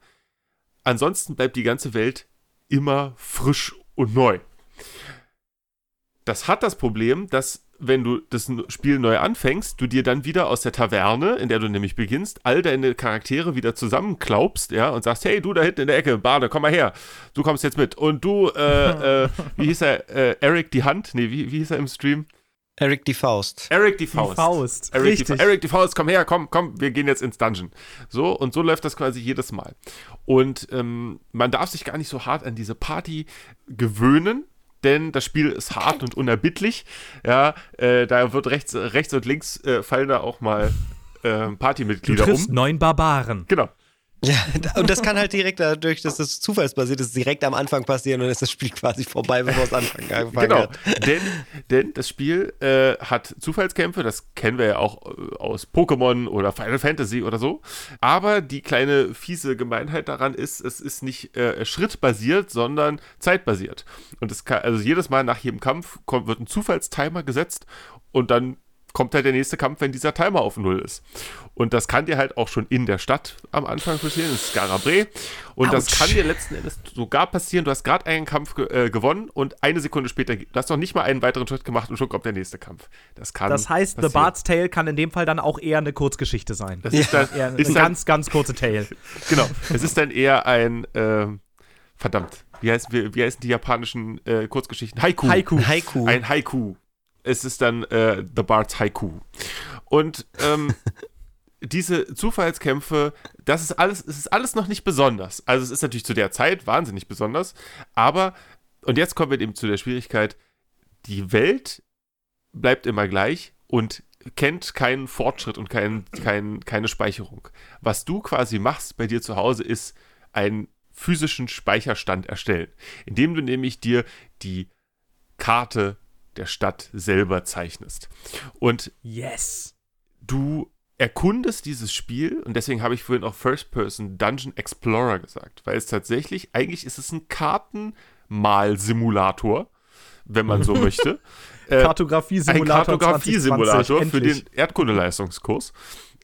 Ansonsten bleibt die ganze Welt immer frisch und neu. Das hat das Problem, dass wenn du das Spiel neu anfängst, du dir dann wieder aus der Taverne, in der du nämlich beginnst, all deine Charaktere wieder zusammenklaubst, ja, und sagst, hey, du da hinten in der Ecke, Bade, komm mal her, du kommst jetzt mit. Und du, äh, äh, wie hieß er, äh, Eric die Hand? Nee, wie, wie hieß er im Stream? Eric die Faust. Eric die Faust. Die Faust. Eric, Richtig. Die, Eric die Faust, komm her, komm, komm, wir gehen jetzt ins Dungeon. So, und so läuft das quasi jedes Mal. Und ähm, man darf sich gar nicht so hart an diese Party gewöhnen, denn das Spiel ist hart und unerbittlich. Ja, äh, da wird rechts, rechts und links äh, fallen da auch mal äh, Partymitglieder du triffst um. neun Barbaren. Genau. Ja, und das kann halt direkt dadurch, dass das zufallsbasiert ist, direkt am Anfang passieren und dann ist das Spiel quasi vorbei, bevor es anfangen, angefangen Genau, denn, denn das Spiel äh, hat Zufallskämpfe, das kennen wir ja auch äh, aus Pokémon oder Final Fantasy oder so. Aber die kleine fiese Gemeinheit daran ist, es ist nicht äh, schrittbasiert, sondern zeitbasiert. Und es kann, also jedes Mal nach jedem Kampf kommt, wird ein Zufallstimer gesetzt und dann kommt halt der nächste Kampf, wenn dieser Timer auf Null ist. Und das kann dir halt auch schon in der Stadt am Anfang passieren, in Skarabre. Und das Autsch. kann dir letzten Endes sogar passieren, du hast gerade einen Kampf ge äh, gewonnen und eine Sekunde später, du hast noch nicht mal einen weiteren Schritt gemacht und schon kommt der nächste Kampf. Das kann Das heißt, The passieren. Bard's Tale kann in dem Fall dann auch eher eine Kurzgeschichte sein. Das ist dann, Eher eine ist dann ganz, ganz kurze Tale. genau, es ist dann eher ein, ähm, verdammt, wie, heißt, wie, wie heißen die japanischen äh, Kurzgeschichten? Haiku. Haiku. Haiku. Ein Haiku. Es ist dann äh, The Bard's Haiku. Und ähm, diese Zufallskämpfe, das ist alles, es ist alles noch nicht besonders. Also es ist natürlich zu der Zeit wahnsinnig besonders, aber, und jetzt kommen wir eben zu der Schwierigkeit, die Welt bleibt immer gleich und kennt keinen Fortschritt und kein, kein, keine Speicherung. Was du quasi machst bei dir zu Hause ist einen physischen Speicherstand erstellen, indem du nämlich dir die Karte der Stadt selber zeichnest. Und Yes. du erkundest dieses Spiel und deswegen habe ich vorhin auch First Person Dungeon Explorer gesagt, weil es tatsächlich, eigentlich ist es ein Kartenmal-Simulator, wenn man so möchte. Äh, ein Kartografie-Simulator. Kartografie-Simulator 2020, für den. Erdkundeleistungskurs.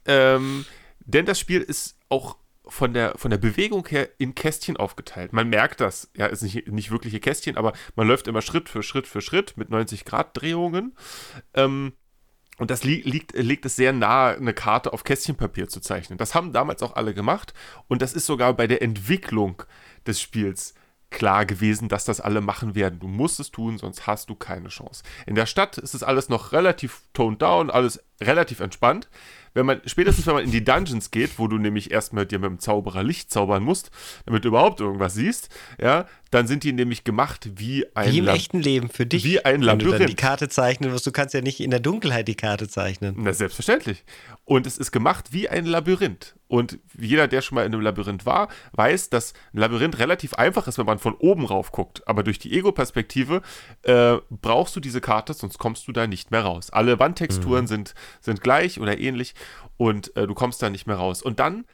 Ähm, denn das Spiel ist auch von der, von der Bewegung her in Kästchen aufgeteilt. Man merkt das. Ja, ist nicht, nicht wirkliche Kästchen, aber man läuft immer Schritt für Schritt für Schritt mit 90-Grad-Drehungen. Ähm, und das li liegt, legt es sehr nahe, eine Karte auf Kästchenpapier zu zeichnen. Das haben damals auch alle gemacht. Und das ist sogar bei der Entwicklung des Spiels klar gewesen, dass das alle machen werden. Du musst es tun, sonst hast du keine Chance. In der Stadt ist es alles noch relativ toned down, alles relativ entspannt. Wenn man, spätestens wenn man in die Dungeons geht, wo du nämlich erstmal dir mit dem Zauberer Licht zaubern musst, damit du überhaupt irgendwas siehst, ja, dann sind die nämlich gemacht wie ein Wie im Lab- echten Leben für dich. Wie ein Wenn du dann die Labyrinth. Karte zeichnen musst, du kannst ja nicht in der Dunkelheit die Karte zeichnen. Na, selbstverständlich. Und es ist gemacht wie ein Labyrinth. Und jeder, der schon mal in einem Labyrinth war, weiß, dass ein Labyrinth relativ einfach ist, wenn man von oben rauf guckt. Aber durch die Ego-Perspektive äh, brauchst du diese Karte, sonst kommst du da nicht mehr raus. Alle Wandtexturen sind, sind gleich oder ähnlich und äh, du kommst da nicht mehr raus. Und dann,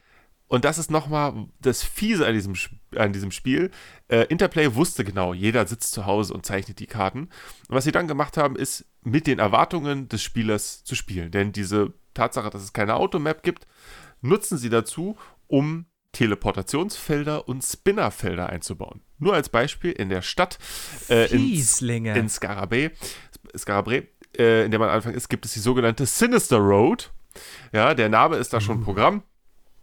und das ist nochmal das Fiese an diesem, an diesem Spiel, äh, Interplay wusste genau, jeder sitzt zu Hause und zeichnet die Karten. Und was sie dann gemacht haben, ist mit den Erwartungen des Spielers zu spielen. Denn diese Tatsache, dass es keine Automap gibt, nutzen sie dazu, um Teleportationsfelder und Spinnerfelder einzubauen. Nur als Beispiel in der Stadt äh, in, in Scarabée, Scarabée äh, in der man anfängt ist, gibt es die sogenannte Sinister Road. Ja, der Name ist da Mhm. schon Programm.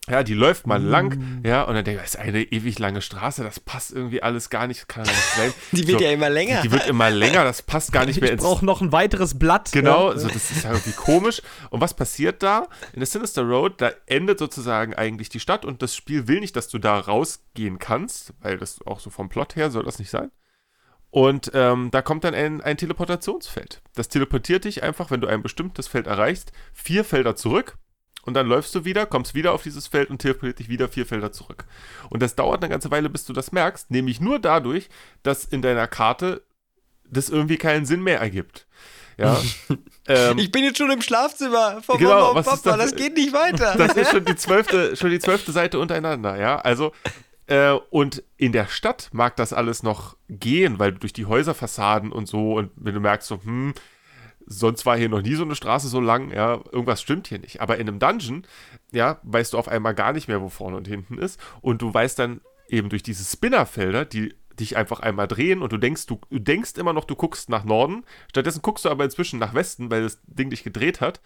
Ja, die läuft man lang, ja, und dann denkt man, das ist eine ewig lange Straße, das passt irgendwie alles gar nicht, kann nicht sein. Die wird So, ja immer länger. Die wird immer länger, das passt gar nicht mehr ich ins brauche noch ein weiteres Blatt. Genau, Ja. also das ist ja irgendwie komisch. Und was passiert da? In der Sinister Road, da endet sozusagen eigentlich die Stadt und das Spiel will nicht, dass du da rausgehen kannst, weil das auch so vom Plot her soll das nicht sein. Und ähm, da kommt dann ein, ein Teleportationsfeld. Das teleportiert dich einfach, wenn du ein bestimmtes Feld erreichst, vier Felder zurück. Und dann läufst du wieder, kommst wieder auf dieses Feld und teleportiert dich wieder vier Felder zurück. Und das dauert eine ganze Weile, bis du das merkst, nämlich nur dadurch, dass in deiner Karte das irgendwie keinen Sinn mehr ergibt. Ja. ähm, ich bin jetzt schon im Schlafzimmer von Genau, Mama und Papa, das? das geht nicht weiter. das ist schon die zwölfte, schon die zwölfte Seite untereinander, ja. Also, äh, und in der Stadt mag das alles noch gehen, weil du durch die Häuserfassaden und so und wenn du merkst so, hm, sonst war hier noch nie so eine Straße so lang, ja, irgendwas stimmt hier nicht. Aber in einem Dungeon, ja, weißt du auf einmal gar nicht mehr, wo vorne und hinten ist. Und du weißt dann eben durch diese Spinnerfelder, die dich einfach einmal drehen und du denkst, du, du denkst immer noch, du guckst nach Norden. Stattdessen guckst du aber inzwischen nach Westen, weil das Ding dich gedreht hat.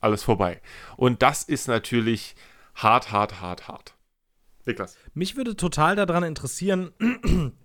Alles vorbei. Und das ist natürlich hart, hart, hart, hart. Niklas. Mich würde total daran interessieren,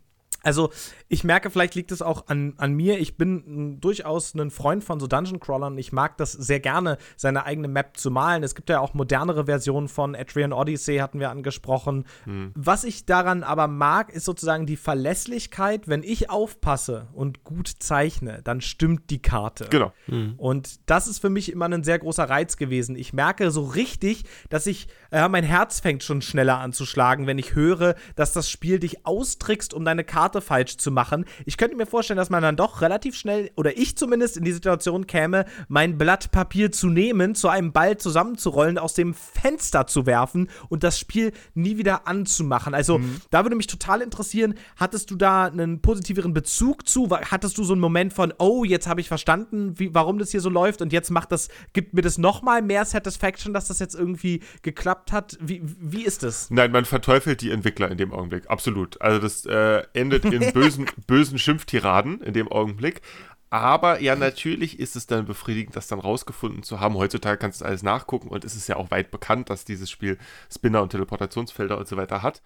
also ich merke, vielleicht liegt es auch an, an mir. Ich bin m, durchaus ein Freund von so Dungeon Crawlern. Ich mag das sehr gerne, seine eigene Map zu malen. Es gibt ja auch modernere Versionen von Etrian Odyssey, hatten wir angesprochen. Was ich daran aber mag, ist sozusagen die Verlässlichkeit. Wenn ich aufpasse und gut zeichne, dann stimmt die Karte. Genau. Und das ist für mich immer ein sehr großer Reiz gewesen. Ich merke so richtig, dass ich, äh, mein Herz fängt schon schneller an zu schlagen, wenn ich höre, dass das Spiel dich austrickst, um deine Karte falsch zu machen. Ich könnte mir vorstellen, dass man dann doch relativ schnell, oder ich zumindest in die Situation käme, mein Blatt Papier zu nehmen, zu einem Ball zusammenzurollen, aus dem Fenster zu werfen und das Spiel nie wieder anzumachen. Also, da würde mich total interessieren, hattest du da einen positiveren Bezug zu? Hattest du so einen Moment von, oh, jetzt habe ich verstanden, wie, warum das hier so läuft und jetzt macht das, gibt mir das nochmal mehr Satisfaction, dass das jetzt irgendwie geklappt hat? Wie, wie ist das? Nein, man verteufelt die Entwickler in dem Augenblick. Absolut. Also das äh, in bösen, bösen Schimpftiraden in dem Augenblick. Aber ja, natürlich ist es dann befriedigend, das dann rausgefunden zu haben. Heutzutage kannst du alles nachgucken und es ist ja auch weit bekannt, dass dieses Spiel Spinner und Teleportationsfelder und so weiter hat.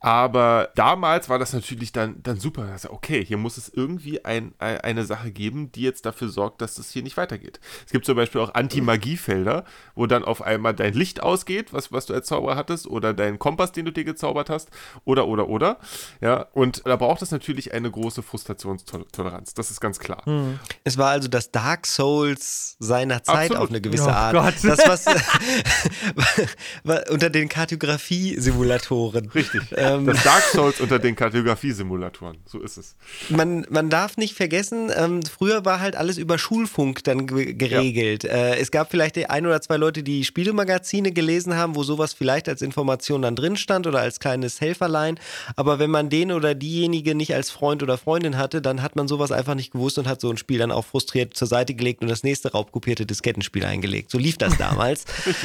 Aber damals war das natürlich dann, dann super. Okay, hier muss es irgendwie ein, ein, eine Sache geben, die jetzt dafür sorgt, dass es hier nicht weitergeht. Es gibt zum Beispiel auch Anti-Magie-Felder, wo dann auf einmal dein Licht ausgeht, was, was du als Zauberer hattest, oder dein Kompass, den du dir gezaubert hast, oder, oder, oder. Ja, und da braucht es natürlich eine große Frustrationstoleranz. Das ist ganz klar. Es war also das Dark Souls seiner Zeit Absolut. auf eine gewisse Oh Art. Gott. Das, was unter den Kartografie-Simulatoren. Richtig. Ähm, Das Dark Souls unter den Kartografie-Simulatoren. So ist es. man, man darf nicht vergessen, ähm, früher war halt alles über Schulfunk dann ge geregelt. Äh, es gab vielleicht ein oder zwei Leute, die Spielemagazine gelesen haben, wo sowas vielleicht als Information dann drin stand oder als kleines Helferlein. Aber wenn man den oder diejenige nicht als Freund oder Freundin hatte, dann hat man sowas einfach nicht gewusst und hat so ein Spiel dann auch frustriert zur Seite gelegt und das nächste raubkopierte Diskettenspiel eingelegt. So lief das damals.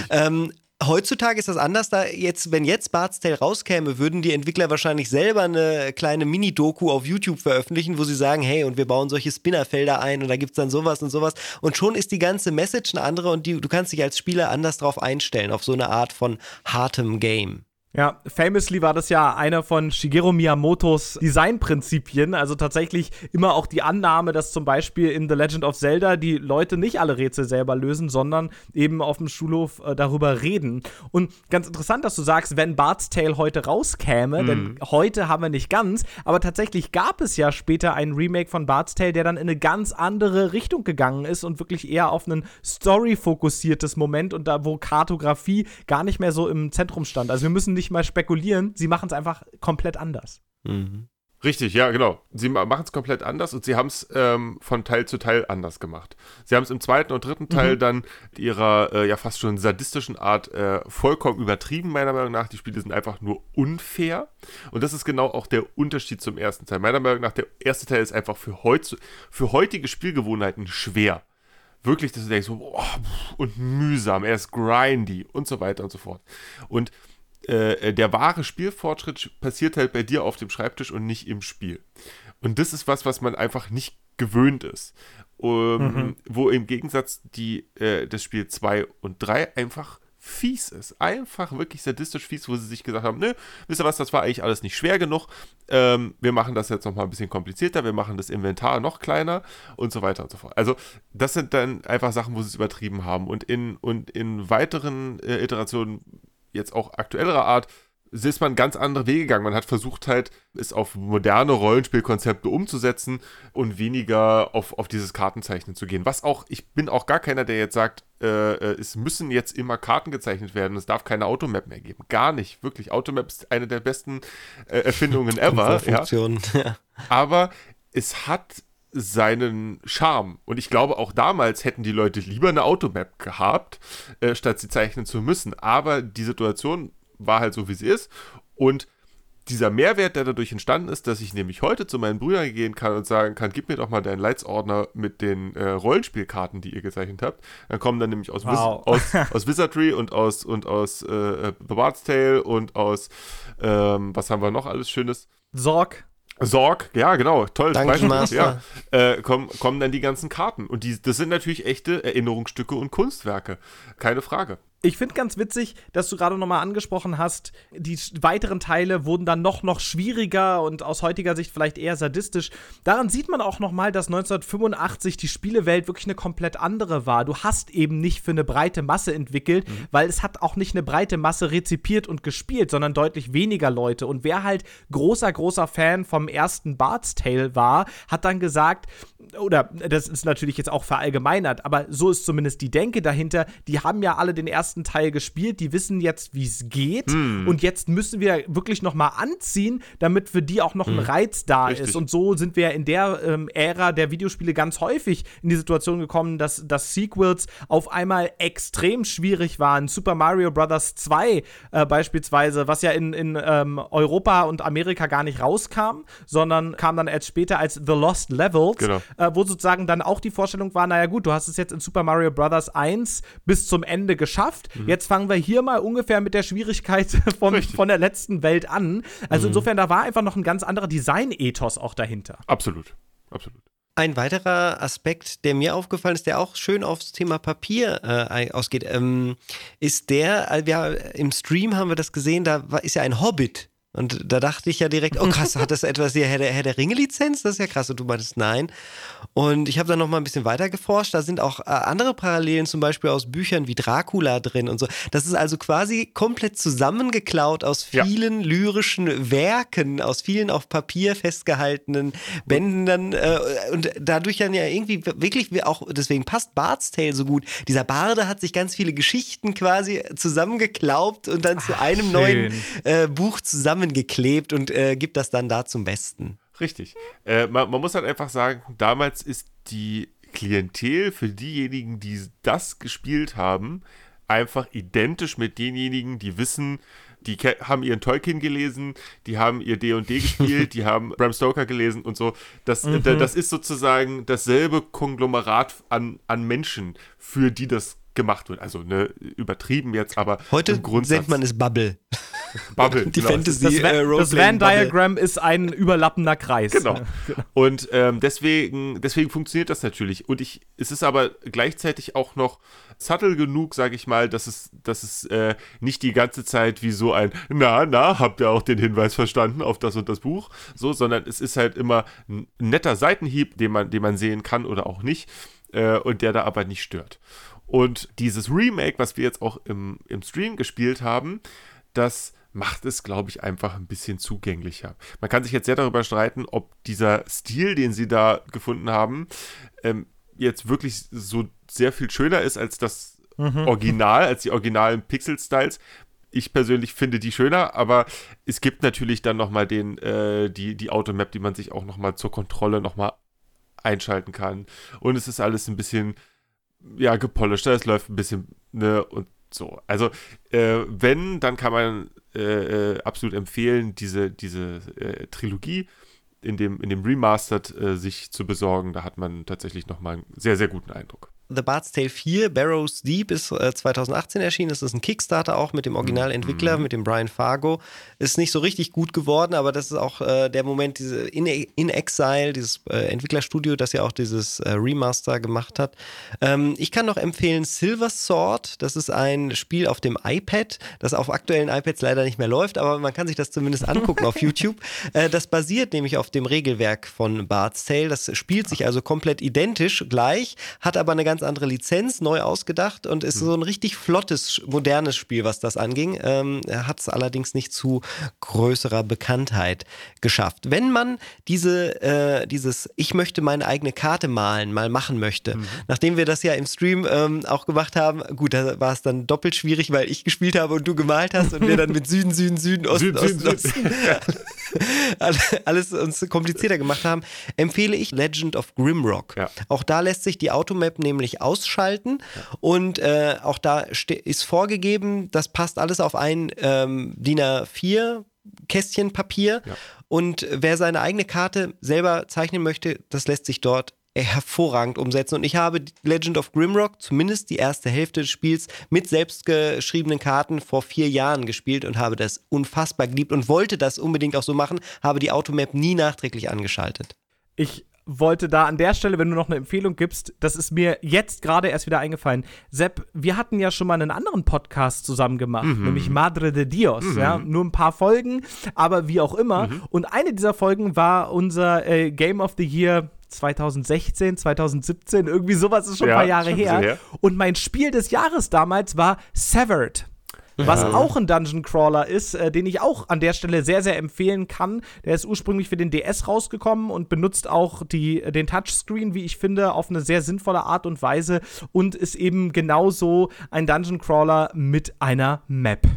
ähm, Heutzutage ist das anders, da jetzt, wenn jetzt Bart's Tale rauskäme, würden die Entwickler wahrscheinlich selber eine kleine Mini-Doku auf YouTube veröffentlichen, wo sie sagen, hey, und wir bauen solche Spinnerfelder ein und da gibt's dann sowas und sowas. Und schon ist die ganze Message eine andere und die, du kannst dich als Spieler anders drauf einstellen, auf so eine Art von hartem Game. Ja, famously war das ja einer von Shigeru Miyamotos Designprinzipien. Also tatsächlich immer auch die Annahme, dass zum Beispiel in The Legend of Zelda die Leute nicht alle Rätsel selber lösen, sondern eben auf dem Schulhof äh, darüber reden. Und ganz interessant, dass du sagst, wenn Bart's Tale heute rauskäme, mhm. denn heute haben wir nicht ganz, aber tatsächlich gab es ja später ein Remake von Bart's Tale, der dann in eine ganz andere Richtung gegangen ist und wirklich eher auf ein Story-fokussiertes Moment und da, wo Kartografie gar nicht mehr so im Zentrum stand. Also wir müssen nicht nicht mal spekulieren, sie machen es einfach komplett anders. Mhm. Richtig, ja, genau. Sie machen es komplett anders und sie haben es ähm, von Teil zu Teil anders gemacht. Sie haben es im zweiten und dritten Teil mhm. dann ihrer äh, ja fast schon sadistischen Art äh, vollkommen übertrieben, meiner Meinung nach. Die Spiele sind einfach nur unfair. Und das ist genau auch der Unterschied zum ersten Teil. Meiner Meinung nach, der erste Teil ist einfach für, heut, für heutige Spielgewohnheiten schwer. Wirklich, dass du denkst, oh, und mühsam, er ist grindy und so weiter und so fort. Und äh, der wahre Spielfortschritt passiert halt bei dir auf dem Schreibtisch und nicht im Spiel. Und das ist was, was man einfach nicht gewöhnt ist. Um, mhm. Wo im Gegensatz die, äh, das Spiel 2 und 3 einfach fies ist. Einfach wirklich sadistisch fies, wo sie sich gesagt haben, nö, wisst ihr was, das war eigentlich alles nicht schwer genug. Ähm, wir machen das jetzt nochmal ein bisschen komplizierter, wir machen das Inventar noch kleiner und so weiter und so fort. Also das sind dann einfach Sachen, wo sie es übertrieben haben. Und in, und in weiteren äh, Iterationen jetzt auch aktuellerer Art, ist man ganz andere Wege gegangen. Man hat versucht halt, es auf moderne Rollenspielkonzepte umzusetzen und weniger auf, auf dieses Kartenzeichnen zu gehen. Was auch, ich bin auch gar keiner, der jetzt sagt, äh, äh es müssen jetzt immer Karten gezeichnet werden, es darf keine Automap mehr geben. Gar nicht, wirklich. Automap ist eine der besten äh, Erfindungen ever. ja. Aber es hat seinen Charme. Und ich glaube, auch damals hätten die Leute lieber eine Automap gehabt, äh, statt sie zeichnen zu müssen. Aber die Situation war halt so, wie sie ist. Und dieser Mehrwert, der dadurch entstanden ist, dass ich nämlich heute zu meinen Brüdern gehen kann und sagen kann, gib mir doch mal deinen Leitsordner mit den äh, Rollenspielkarten, die ihr gezeichnet habt. Dann kommen dann nämlich aus, wow. Wiz aus, aus, Wizardry und aus, und aus äh, The Bard's Tale und aus, ähm, was haben wir noch alles Schönes? Sorg. Sorg, ja, genau, toll. Danke, Master. Ja, äh, kommen, kommen dann die ganzen Karten. Und die, das sind natürlich echte Erinnerungsstücke und Kunstwerke. Keine Frage. Ich finde ganz witzig, dass du gerade nochmal angesprochen hast, die weiteren Teile wurden dann noch, noch schwieriger und aus heutiger Sicht vielleicht eher sadistisch. Daran sieht man auch nochmal, dass 1985 die Spielewelt wirklich eine komplett andere war. Du hast eben nicht für eine breite Masse entwickelt, mhm. weil es hat auch nicht eine breite Masse rezipiert und gespielt, sondern deutlich weniger Leute. Und wer halt großer, großer Fan vom ersten Bart's Tale war, hat dann gesagt, oder das ist natürlich jetzt auch verallgemeinert, aber so ist zumindest die Denke dahinter, die haben ja alle den ersten ersten Teil gespielt, die wissen jetzt, wie es geht. Hm. Und jetzt müssen wir wirklich noch mal anziehen, damit für die auch noch hm. ein Reiz da Richtig. ist. Und so sind wir in der ähm, Ära der Videospiele ganz häufig in die Situation gekommen, dass, dass Sequels auf einmal extrem schwierig waren. Super Mario Bros. 2 äh, beispielsweise, was ja in, in ähm, Europa und Amerika gar nicht rauskam, sondern kam dann erst später als The Lost Levels, genau. Äh, wo sozusagen dann auch die Vorstellung war, naja gut, du hast es jetzt in Super Mario Bros. 1 bis zum Ende geschafft. Mhm. Jetzt fangen wir hier mal ungefähr mit der Schwierigkeit vom, von der letzten Welt an. Also mhm. insofern, da war einfach noch ein ganz anderer Design-Ethos auch dahinter. Absolut, absolut. Ein weiterer Aspekt, der mir aufgefallen ist, der auch schön aufs Thema Papier äh, ausgeht, ähm, ist der, äh, wir, im Stream haben wir das gesehen, da war, ist ja ein Hobbit und da dachte ich ja direkt, oh krass, hat das etwas hier Herr der, Herr der Ringe-Lizenz? Das ist ja krass. Und du meintest nein. Und ich habe dann nochmal ein bisschen weiter geforscht. Da sind auch äh, andere Parallelen, zum Beispiel aus Büchern wie Dracula drin und so. Das ist also quasi komplett zusammengeklaut aus vielen ja. lyrischen Werken, aus vielen auf Papier festgehaltenen Bänden. Äh, und dadurch dann ja irgendwie wirklich auch, deswegen passt Bart's Tale so gut. Dieser Barde hat sich ganz viele Geschichten quasi zusammengeklaubt und dann Ach, zu einem schön. neuen äh, Buch zusammen zusammengeklebt und äh, gibt das dann da zum Besten. Richtig. Äh, man, man muss halt einfach sagen, damals ist die Klientel für diejenigen, die das gespielt haben, einfach identisch mit denjenigen, die wissen, die haben ihren Tolkien gelesen, die haben ihr D&D gespielt, die haben Bram Stoker gelesen und so. Das, mhm. das ist sozusagen dasselbe Konglomerat an, an Menschen, für die das gemacht wird. Also ne, übertrieben jetzt, aber heute nennt man es Bubble. Bubble. Die genau. Fantasy Das, äh, Van- das Bubble. Van-Diagramm ist ein überlappender Kreis. Genau. Und ähm, deswegen, deswegen funktioniert das natürlich. Und ich, es ist aber gleichzeitig auch noch subtle genug, sage ich mal, dass es, dass es äh, nicht die ganze Zeit wie so ein Na, na, habt ihr auch den Hinweis verstanden auf das und das Buch? So, sondern es ist halt immer ein netter Seitenhieb, den man, den man sehen kann oder auch nicht. Äh, und der da aber nicht stört. Und dieses Remake, was wir jetzt auch im, im Stream gespielt haben, das macht es, glaube ich, einfach ein bisschen zugänglicher. Man kann sich jetzt sehr darüber streiten, ob dieser Stil, den sie da gefunden haben, ähm, jetzt wirklich so sehr viel schöner ist als das Original, als die originalen Pixel-Styles. Ich persönlich finde die schöner, aber es gibt natürlich dann nochmal den, äh, die, die Automap, die man sich auch nochmal zur Kontrolle nochmal einschalten kann. Und es ist alles ein bisschen, ja, gepolischter, es läuft ein bisschen, ne, und so. Also, äh, wenn, dann kann man äh, äh, absolut empfehlen, diese, diese äh, Trilogie in dem, in dem Remastered äh, sich zu besorgen. Da hat man tatsächlich nochmal einen sehr, sehr guten Eindruck. The Bard's Tale 4, Barrows Deep, ist äh, 2018 erschienen. Das ist ein Kickstarter auch mit dem Originalentwickler, mit dem Brian Fargo. Ist nicht so richtig gut geworden, aber das ist auch äh, der Moment, diese In, In Exile, dieses äh, Entwicklerstudio, das ja auch dieses äh, Remaster gemacht hat. Ähm, ich kann noch empfehlen Silver Sword. Das ist ein Spiel auf dem iPad, das auf aktuellen iPads leider nicht mehr läuft, aber man kann sich das zumindest angucken auf YouTube. Äh, das basiert nämlich auf dem Regelwerk von Bard's Tale. Das spielt sich also komplett identisch gleich, hat aber eine ganz andere Lizenz, neu ausgedacht und ist so ein richtig flottes, modernes Spiel, was das anging. Ähm, hat es allerdings nicht zu größerer Bekanntheit geschafft. Wenn man diese, äh, dieses Ich möchte meine eigene Karte malen mal machen möchte, nachdem wir das ja im Stream ähm, auch gemacht haben, gut, da war es dann doppelt schwierig, weil ich gespielt habe und du gemalt hast und wir dann mit Süden, Süden, Süden, Osten, Süden, Osten, Süden, Osten alle- alles uns komplizierter gemacht haben, empfehle ich Legend of Grimrock. Ja. Auch da lässt sich die Automap nämlich ausschalten und äh, auch da ist vorgegeben, das passt alles auf ein ähm, DIN A4 Kästchen Papier Ja. und wer seine eigene Karte selber zeichnen möchte, das lässt sich dort hervorragend umsetzen. Und ich habe Legend of Grimrock, zumindest die erste Hälfte des Spiels, mit selbstgeschriebenen Karten vor vier Jahren gespielt und habe das unfassbar geliebt und wollte das unbedingt auch so machen, habe die Automap nie nachträglich angeschaltet. Ich wollte da an der Stelle, wenn du noch eine Empfehlung gibst, das ist mir jetzt gerade erst wieder eingefallen. Sepp, wir hatten ja schon mal einen anderen Podcast zusammen gemacht, nämlich Madre de Dios. Ja? Nur ein paar Folgen, aber wie auch immer. Und eine dieser Folgen war unser äh, Game of the Year 2016, 2017, irgendwie sowas ist schon Ja, ein paar Jahre her. her. Und mein Spiel des Jahres damals war Severed. Was auch ein Dungeon Crawler ist, äh, den ich auch an der Stelle sehr, sehr empfehlen kann. Der ist ursprünglich für den DS rausgekommen und benutzt auch die, den Touchscreen, wie ich finde, auf eine sehr sinnvolle Art und Weise und ist eben genauso ein Dungeon Crawler mit einer Map.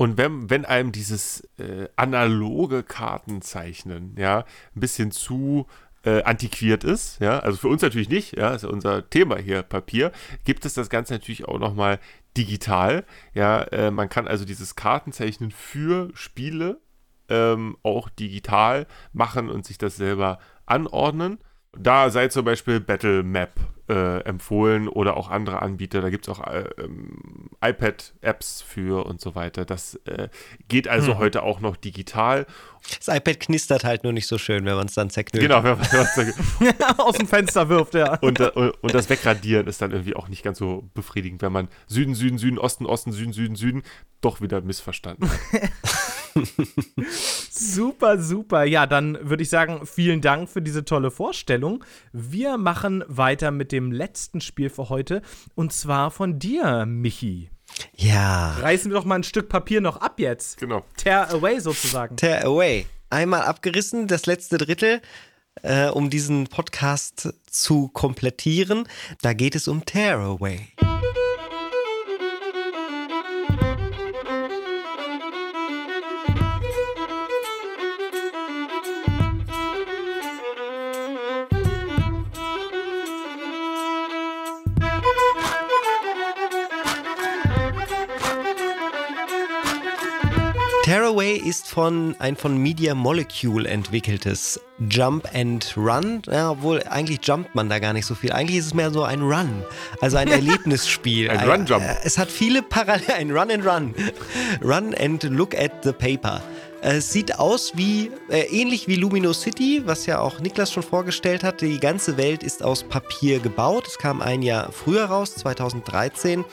Und wenn, wenn einem dieses äh, analoge Kartenzeichnen, ja, ein bisschen zu äh, antiquiert ist, ja, also für uns natürlich nicht, ja, ist ja unser Thema hier, Papier, gibt es das Ganze natürlich auch nochmal digital, ja, äh, man kann also dieses Kartenzeichnen für Spiele ähm, auch digital machen und sich das selber anordnen. Da sei zum Beispiel Battle Map äh, empfohlen oder auch andere Anbieter. Da gibt es auch äh, ähm, iPad-Apps für und so weiter. Das äh, geht also heute auch noch digital. Das iPad knistert halt nur nicht so schön, wenn man es dann zerknüllt. Genau, wenn man das- Aus dem Fenster wirft, ja. und, äh, und das Wegradieren ist dann irgendwie auch nicht ganz so befriedigend, wenn man Süden, Süden, Süden, Osten, Osten, Süden, Süden, Süden doch wieder missverstanden hat. Super, super. Ja, dann würde ich sagen, vielen Dank für diese tolle Vorstellung. Wir machen weiter mit dem letzten Spiel für heute und zwar von dir, Michi. Ja. Reißen wir doch mal ein Stück Papier noch ab jetzt. Genau. Tear away sozusagen. Tear Away. Einmal abgerissen, das letzte Drittel, äh, um diesen Podcast zu komplettieren. Da geht es um Tear Away. Tearaway ist von ein von Media Molecule entwickeltes Jump and Run. Ja, obwohl eigentlich jumpt man da gar nicht so viel. Eigentlich ist es mehr so ein Run, also ein Erlebnisspiel. Ein Run-Jump. Äh, Es hat viele Parallelen. Ein Run and Run. Run and look at the paper. Es sieht aus wie, äh, ähnlich wie Lumino City, was ja auch Niklas schon vorgestellt hat. Die ganze Welt ist aus Papier gebaut. Es kam ein Jahr früher raus, 2013.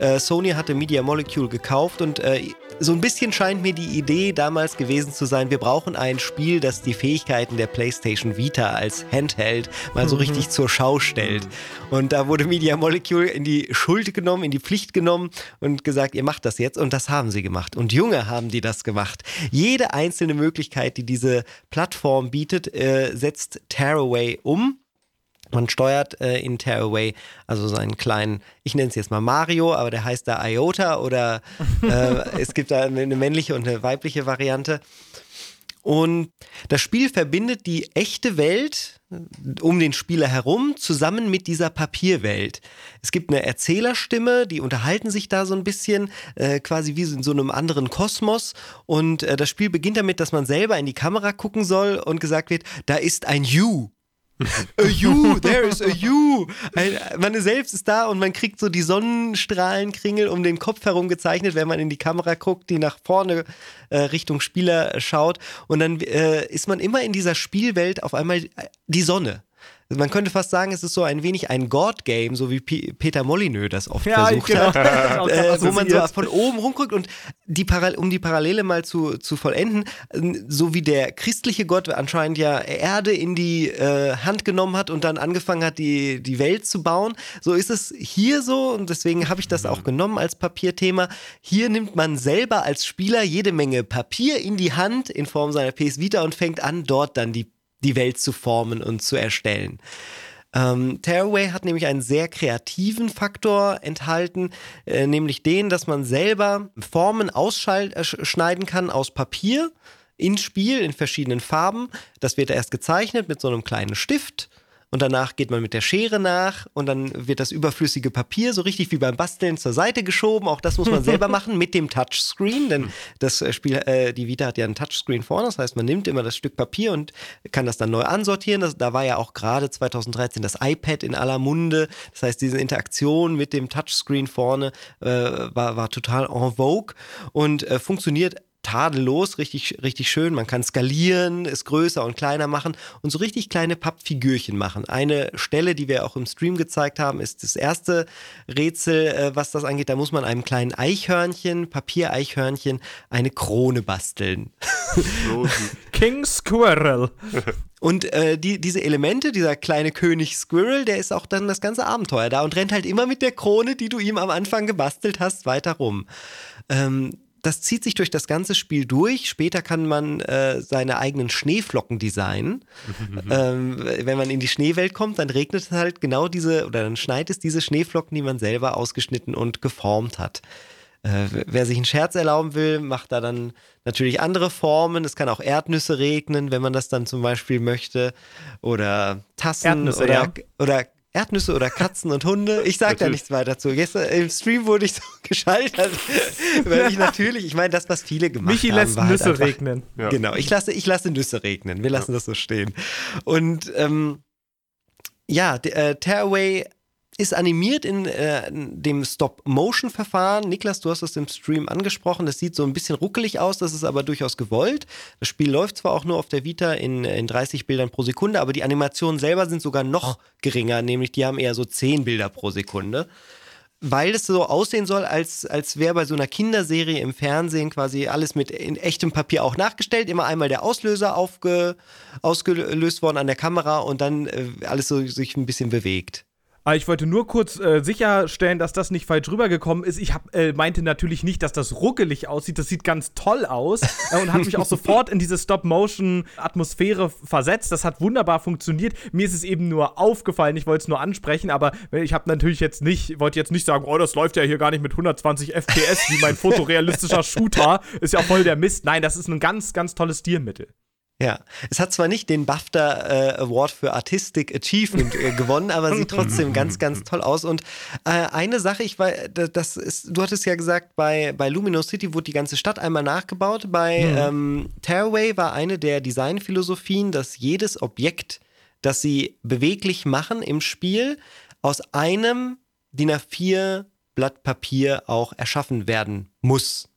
Äh, Sony hatte Media Molecule gekauft und äh, so ein bisschen scheint mir die Idee damals gewesen zu sein, wir brauchen ein Spiel, das die Fähigkeiten der PlayStation Vita als Handheld mal so richtig zur Schau stellt. Und da wurde Media Molecule in die Schuld genommen, in die Pflicht genommen und gesagt, ihr macht das jetzt. Und das haben sie gemacht. Und Junge haben die das gemacht. Jede einzelne Möglichkeit, die diese Plattform bietet, äh, setzt Tearaway um. Man steuert äh, in Tearaway also seinen kleinen, ich nenne es jetzt mal Mario, aber der heißt da Iota oder äh, es gibt da eine, eine männliche und eine weibliche Variante. Und das Spiel verbindet die echte Welt äh, um den Spieler herum zusammen mit dieser Papierwelt. Es gibt eine Erzählerstimme, die unterhalten sich da so ein bisschen, äh, quasi wie in so einem anderen Kosmos. Und äh, das Spiel beginnt damit, dass man selber in die Kamera gucken soll und gesagt wird, da ist ein You. A you, there is a you. Ein, man selbst ist da und man kriegt so die Sonnenstrahlenkringel um den Kopf herum gezeichnet, wenn man in die Kamera guckt, die nach vorne äh, Richtung Spieler schaut. Und dann äh, ist man immer in dieser Spielwelt auf einmal die Sonne. Man könnte fast sagen, es ist so ein wenig ein God-Game, so wie P Peter Molyneux das oft versucht genau. hat. Äh, wo man so von oben rumguckt und die Paral um die Parallele mal zu, zu vollenden, so wie der christliche Gott anscheinend ja Erde in die äh, Hand genommen hat und dann angefangen hat, die, die Welt zu bauen, so ist es hier so und deswegen habe ich das auch genommen als Papierthema. Hier nimmt man selber als Spieler jede Menge Papier in die Hand in Form seiner PS Vita und fängt an, dort dann die, die Welt zu formen und zu erstellen. Ähm, Tearaway hat nämlich einen sehr kreativen Faktor enthalten, äh, nämlich den, dass man selber Formen ausschneiden kann aus Papier ins Spiel in verschiedenen Farben. Das wird erst gezeichnet mit so einem kleinen Stift. Und danach geht man mit der Schere nach und dann wird das überflüssige Papier so richtig wie beim Basteln zur Seite geschoben. Auch das muss man selber machen mit dem Touchscreen, denn das äh, Spiel, äh, die Vita hat ja einen Touchscreen vorne. Das heißt, man nimmt immer das Stück Papier und kann das dann neu ansortieren. Das, da war ja auch gerade 2013 das iPad in aller Munde. Das heißt, diese Interaktion mit dem Touchscreen vorne äh, war, war total en vogue und äh, funktioniert tadellos, richtig, richtig schön. Man kann skalieren, es größer und kleiner machen und so richtig kleine Pappfigürchen machen. Eine Stelle, die wir auch im Stream gezeigt haben, ist das erste Rätsel, äh, was das angeht. Da muss man einem kleinen Eichhörnchen, Papiereichhörnchen, eine Krone basteln. King Squirrel. Und äh, die, diese Elemente, dieser kleine König Squirrel, der ist auch dann das ganze Abenteuer da und rennt halt immer mit der Krone, die du ihm am Anfang gebastelt hast, weiter rum. Ähm, das zieht sich durch das ganze Spiel durch. Später kann man äh, seine eigenen Schneeflocken designen. ähm, wenn man in die Schneewelt kommt, dann regnet es halt genau diese, oder dann schneit es diese Schneeflocken, die man selber ausgeschnitten und geformt hat. Äh, wer sich einen Scherz erlauben will, macht da dann natürlich andere Formen. Es kann auch Erdnüsse regnen, wenn man das dann zum Beispiel möchte. Oder Tassen Erdnüsse, oder, ja. oder Erdnüsse oder Katzen und Hunde. Ich sag da nichts weiter zu. Gestern im Stream wurde ich so geschaltet, weil ich natürlich, ich meine, das, was viele gemacht Michi haben, lässt war halt Nüsse einfach, regnen. Ja. Genau, ich lasse, ich lasse Nüsse regnen. Wir lassen das so stehen. Und ähm, ja, äh, Tearaway ist animiert in äh, dem Stop-Motion-Verfahren. Niklas, du hast es im Stream angesprochen. Das sieht so ein bisschen ruckelig aus, das ist aber durchaus gewollt. Das Spiel läuft zwar auch nur auf der Vita in, in 30 Bildern pro Sekunde, aber die Animationen selber sind sogar noch geringer, nämlich die haben eher so 10 Bilder pro Sekunde weil es so aussehen soll, als, als wäre bei so einer Kinderserie im Fernsehen quasi alles mit in echtem Papier auch nachgestellt. Immer einmal der Auslöser aufge, ausgelöst worden an der Kamera und dann äh, alles so sich ein bisschen bewegt. Aber ich wollte nur kurz äh, sicherstellen, dass das nicht falsch rübergekommen ist. Ich hab, äh, meinte natürlich nicht, dass das ruckelig aussieht. Das sieht ganz toll aus äh, und hat mich auch sofort in diese Stop-Motion-Atmosphäre versetzt. Das hat wunderbar funktioniert. Mir ist es eben nur aufgefallen. Ich wollte es nur ansprechen, aber äh, ich habe natürlich jetzt nicht, wollte jetzt nicht sagen, oh, das läuft ja hier gar nicht mit 120 FPS wie mein fotorealistischer Shooter. Ist ja voll der Mist. Nein, das ist ein ganz, ganz tolles Stilmittel. Ja, es hat zwar nicht den BAFTA äh, Award für Artistic Achievement äh, gewonnen, aber sieht trotzdem ganz, ganz toll aus. Und äh, eine Sache, ich war, das ist, du hattest ja gesagt, bei, bei Luminous City wurde die ganze Stadt einmal nachgebaut. Bei mhm. ähm, Tearaway war eine der Designphilosophien, dass jedes Objekt, das sie beweglich machen im Spiel, aus einem DIN A4 Blatt Papier auch erschaffen werden muss.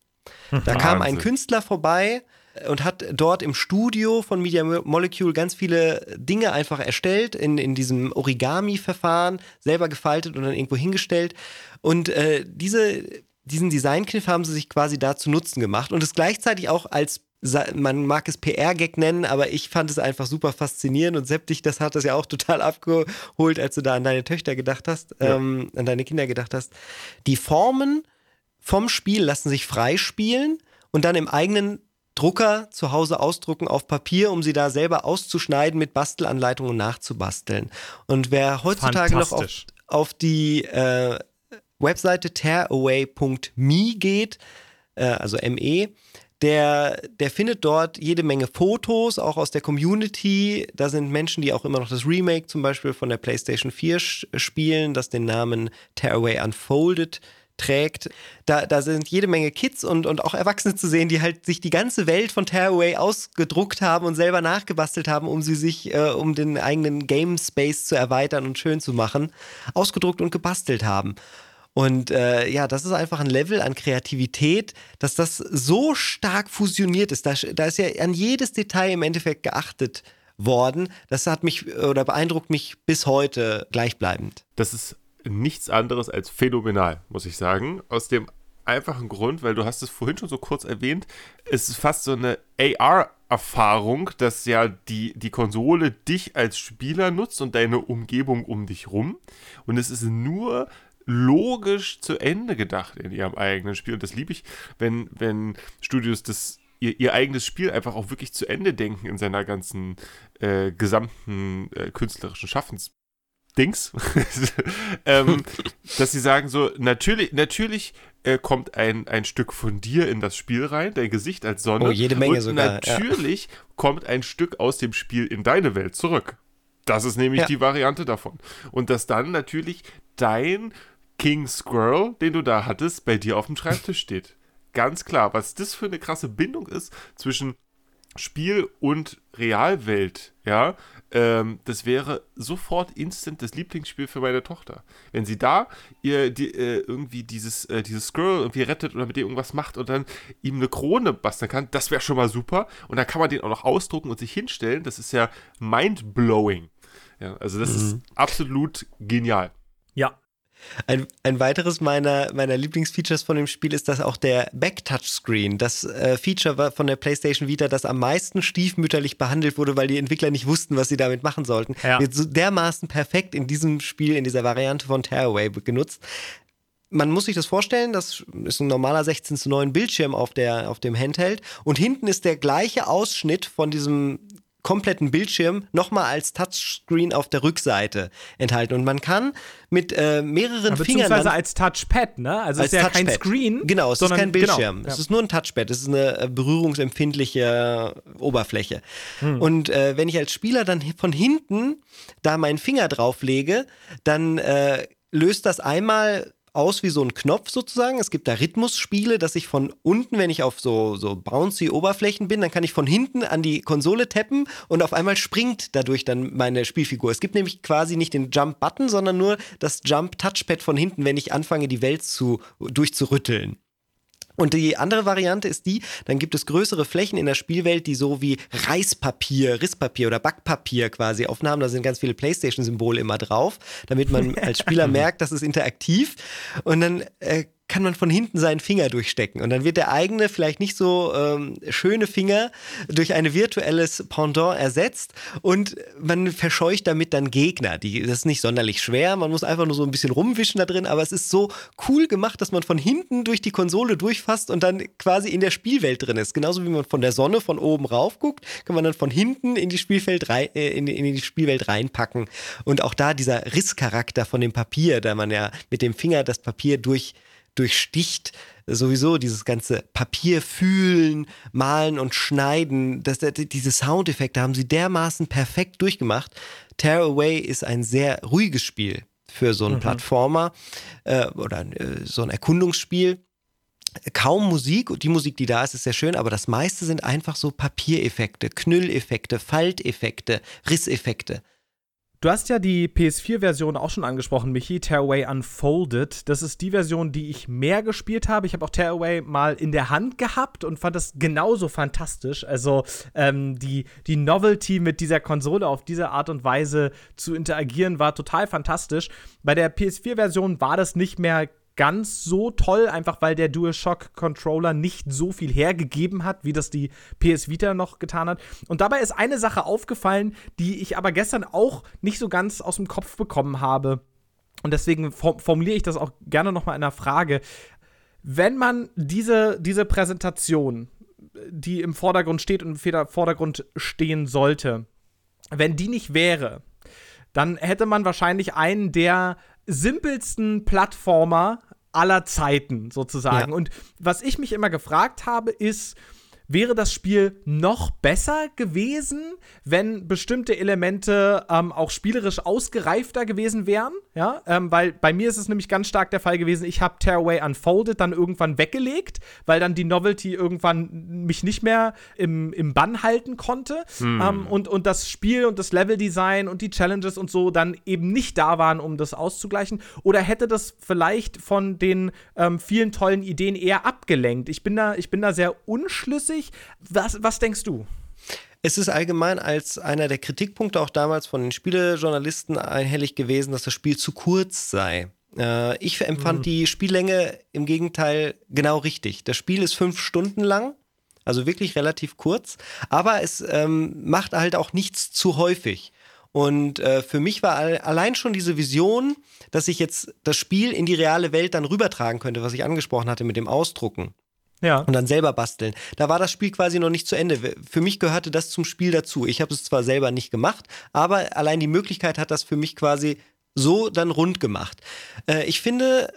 Da kam ein Künstler vorbei, und hat dort im Studio von Media Molecule ganz viele Dinge einfach erstellt in, in diesem Origami-Verfahren, selber gefaltet und dann irgendwo hingestellt. Und äh, diese, diesen Designkniff haben sie sich quasi da zu Nutzen gemacht und es gleichzeitig auch als man mag es PR-Gag nennen, aber ich fand es einfach super faszinierend und Septig, das hat das ja auch total abgeholt, als du da an deine Töchter gedacht hast, ja. ähm, an deine Kinder gedacht hast. Die Formen vom Spiel lassen sich freispielen und dann im eigenen Drucker zu Hause ausdrucken auf Papier, um sie da selber auszuschneiden mit Bastelanleitungen nachzubasteln. Und wer heutzutage noch auf, auf die äh, Webseite tearaway.me geht, äh, also ME, der, der findet dort jede Menge Fotos, auch aus der Community. Da sind Menschen, die auch immer noch das Remake zum Beispiel von der PlayStation 4 spielen, das den Namen Tearaway Unfolded trägt. Da, da sind jede Menge Kids und, und auch Erwachsene zu sehen, die halt sich die ganze Welt von Tearaway ausgedruckt haben und selber nachgebastelt haben, um sie sich, äh, um den eigenen Game Space zu erweitern und schön zu machen, ausgedruckt und gebastelt haben. Und äh, ja, das ist einfach ein Level an Kreativität, dass das so stark fusioniert ist. Da, da ist ja an jedes Detail im Endeffekt geachtet worden. Das hat mich oder beeindruckt mich bis heute gleichbleibend. Das ist nichts anderes als phänomenal, muss ich sagen. Aus dem einfachen Grund, weil du hast es vorhin schon so kurz erwähnt, es ist fast so eine AR-Erfahrung, dass ja die, die Konsole dich als Spieler nutzt und deine Umgebung um dich rum. Und es ist nur logisch zu Ende gedacht in ihrem eigenen Spiel. Und das liebe ich, wenn, wenn Studios das Ihr, ihr, eigenes Spiel einfach auch wirklich zu Ende denken in seiner ganzen äh, gesamten äh, künstlerischen Schaffens Dings, ähm, dass sie sagen so, natürlich, natürlich äh, kommt ein, ein Stück von dir in das Spiel rein, dein Gesicht als Sonne. Oh, jede Menge und sogar. Natürlich ja. kommt ein Stück aus dem Spiel in deine Welt zurück. Das ist nämlich ja. die Variante davon. Und dass dann natürlich dein King Squirrel, den du da hattest, bei dir auf dem Schreibtisch steht. Ganz klar, was das für eine krasse Bindung ist zwischen Spiel und Realwelt, ja, ähm, das wäre sofort instant das Lieblingsspiel für meine Tochter. Wenn sie da ihr die, äh, irgendwie dieses, äh, dieses Squirrel irgendwie rettet oder mit dem irgendwas macht und dann ihm eine Krone basteln kann, das wäre schon mal super. Und dann kann man den auch noch ausdrucken und sich hinstellen. Das ist ja mind-blowing. Ja, also das mhm. ist absolut genial. Ja, ein, ein weiteres meiner, meiner Lieblingsfeatures von dem Spiel ist, dass auch der Back-Touchscreen, das äh, Feature war von der PlayStation Vita, das am meisten stiefmütterlich behandelt wurde, weil die Entwickler nicht wussten, was sie damit machen sollten, ja. wird so dermaßen perfekt in diesem Spiel, in dieser Variante von Tearaway genutzt. Man muss sich das vorstellen, das ist ein normaler 16 zu 9 Bildschirm auf, der, auf dem Handheld und hinten ist der gleiche Ausschnitt von diesem kompletten Bildschirm nochmal als Touchscreen auf der Rückseite enthalten. Und man kann mit äh, mehreren ja, Fingern. Beziehungsweise als Touchpad, ne? Also es ist ja Touchpad. kein Screen. Genau, es sondern, ist kein genau, Bildschirm. Genau, ja. Es ist nur ein Touchpad. Es ist eine äh, berührungsempfindliche Oberfläche. Hm. Und äh, wenn ich als Spieler dann von hinten da meinen Finger drauf lege, dann äh, löst das einmal aus wie so ein Knopf sozusagen. Es gibt da Rhythmusspiele, dass ich von unten, wenn ich auf so, so bouncy Oberflächen bin, dann kann ich von hinten an die Konsole tappen und auf einmal springt dadurch dann meine Spielfigur. Es gibt nämlich quasi nicht den Jump-Button, sondern nur das Jump-Touchpad von hinten, wenn ich anfange, die Welt zu, durchzurütteln. Und die andere Variante ist die, dann gibt es größere Flächen in der Spielwelt, die so wie Reispapier, Risspapier oder Backpapier quasi aufnahmen. Da sind ganz viele Playstation-Symbole immer drauf, damit man als Spieler merkt, das ist interaktiv. Und dann äh, kann man von hinten seinen Finger durchstecken. Und dann wird der eigene, vielleicht nicht so ähm, schöne Finger durch ein virtuelles Pendant ersetzt und man verscheucht damit dann Gegner. Die, das ist nicht sonderlich schwer, man muss einfach nur so ein bisschen rumwischen da drin, aber es ist so cool gemacht, dass man von hinten durch die Konsole durchfasst und dann quasi in der Spielwelt drin ist. Genauso wie man von der Sonne von oben rauf guckt, kann man dann von hinten in die, Spielfeld rein, äh, in, in die Spielwelt reinpacken. Und auch da dieser Risscharakter von dem Papier, da man ja mit dem Finger das Papier durch durchsticht sowieso dieses ganze Papier fühlen, malen und schneiden. Das, diese Soundeffekte haben sie dermaßen perfekt durchgemacht. Tear Away ist ein sehr ruhiges Spiel für so einen mhm. Plattformer äh, oder äh, so ein Erkundungsspiel kaum Musik und die Musik, die da ist, ist sehr schön, aber das meiste sind einfach so Papiereffekte, Knülleffekte, Falteffekte, Risseffekte. Du hast ja die PS4-Version auch schon angesprochen, Michi, Tearaway Unfolded. Das ist die Version, die ich mehr gespielt habe. Ich habe auch Tearaway mal in der Hand gehabt und fand das genauso fantastisch. Also ähm, die, die Novelty mit dieser Konsole auf diese Art und Weise zu interagieren war total fantastisch. Bei der PS4-Version war das nicht mehr ganz so toll, einfach weil der DualShock-Controller nicht so viel hergegeben hat, wie das die PS Vita noch getan hat. Und dabei ist eine Sache aufgefallen, die ich aber gestern auch nicht so ganz aus dem Kopf bekommen habe. Und deswegen formuliere ich das auch gerne noch mal in einer Frage. Wenn man diese, diese Präsentation, die im Vordergrund steht und im Vordergrund stehen sollte, wenn die nicht wäre, dann hätte man wahrscheinlich einen der simpelsten Plattformer aller Zeiten sozusagen. Ja. Und was ich mich immer gefragt habe, ist, wäre das Spiel noch besser gewesen, wenn bestimmte Elemente ähm, auch spielerisch ausgereifter gewesen wären. Ja, ähm, weil bei mir ist es nämlich ganz stark der Fall gewesen, ich habe Tearaway Unfolded dann irgendwann weggelegt, weil dann die Novelty irgendwann mich nicht mehr im, im Bann halten konnte. Hm. Ähm, und, und das Spiel und das Leveldesign und die Challenges und so dann eben nicht da waren, um das auszugleichen. Oder hätte das vielleicht von den ähm, vielen tollen Ideen eher abgelenkt? Ich bin da, ich bin da sehr unschlüssig nicht. Was, was denkst du? Es ist allgemein als einer der Kritikpunkte auch damals von den Spielejournalisten einhellig gewesen, dass das Spiel zu kurz sei. Äh, ich empfand mhm. die Spiellänge im Gegenteil genau richtig. Das Spiel ist fünf Stunden lang, also wirklich relativ kurz, aber es ähm, macht halt auch nichts zu häufig. Und äh, für mich war allein schon diese Vision, dass ich jetzt das Spiel in die reale Welt dann rübertragen könnte, was ich angesprochen hatte mit dem Ausdrucken. Ja. Und dann selber basteln. Da war das Spiel quasi noch nicht zu Ende. Für mich gehörte das zum Spiel dazu. Ich habe es zwar selber nicht gemacht, aber allein die Möglichkeit hat das für mich quasi so dann rund gemacht. Äh, ich finde,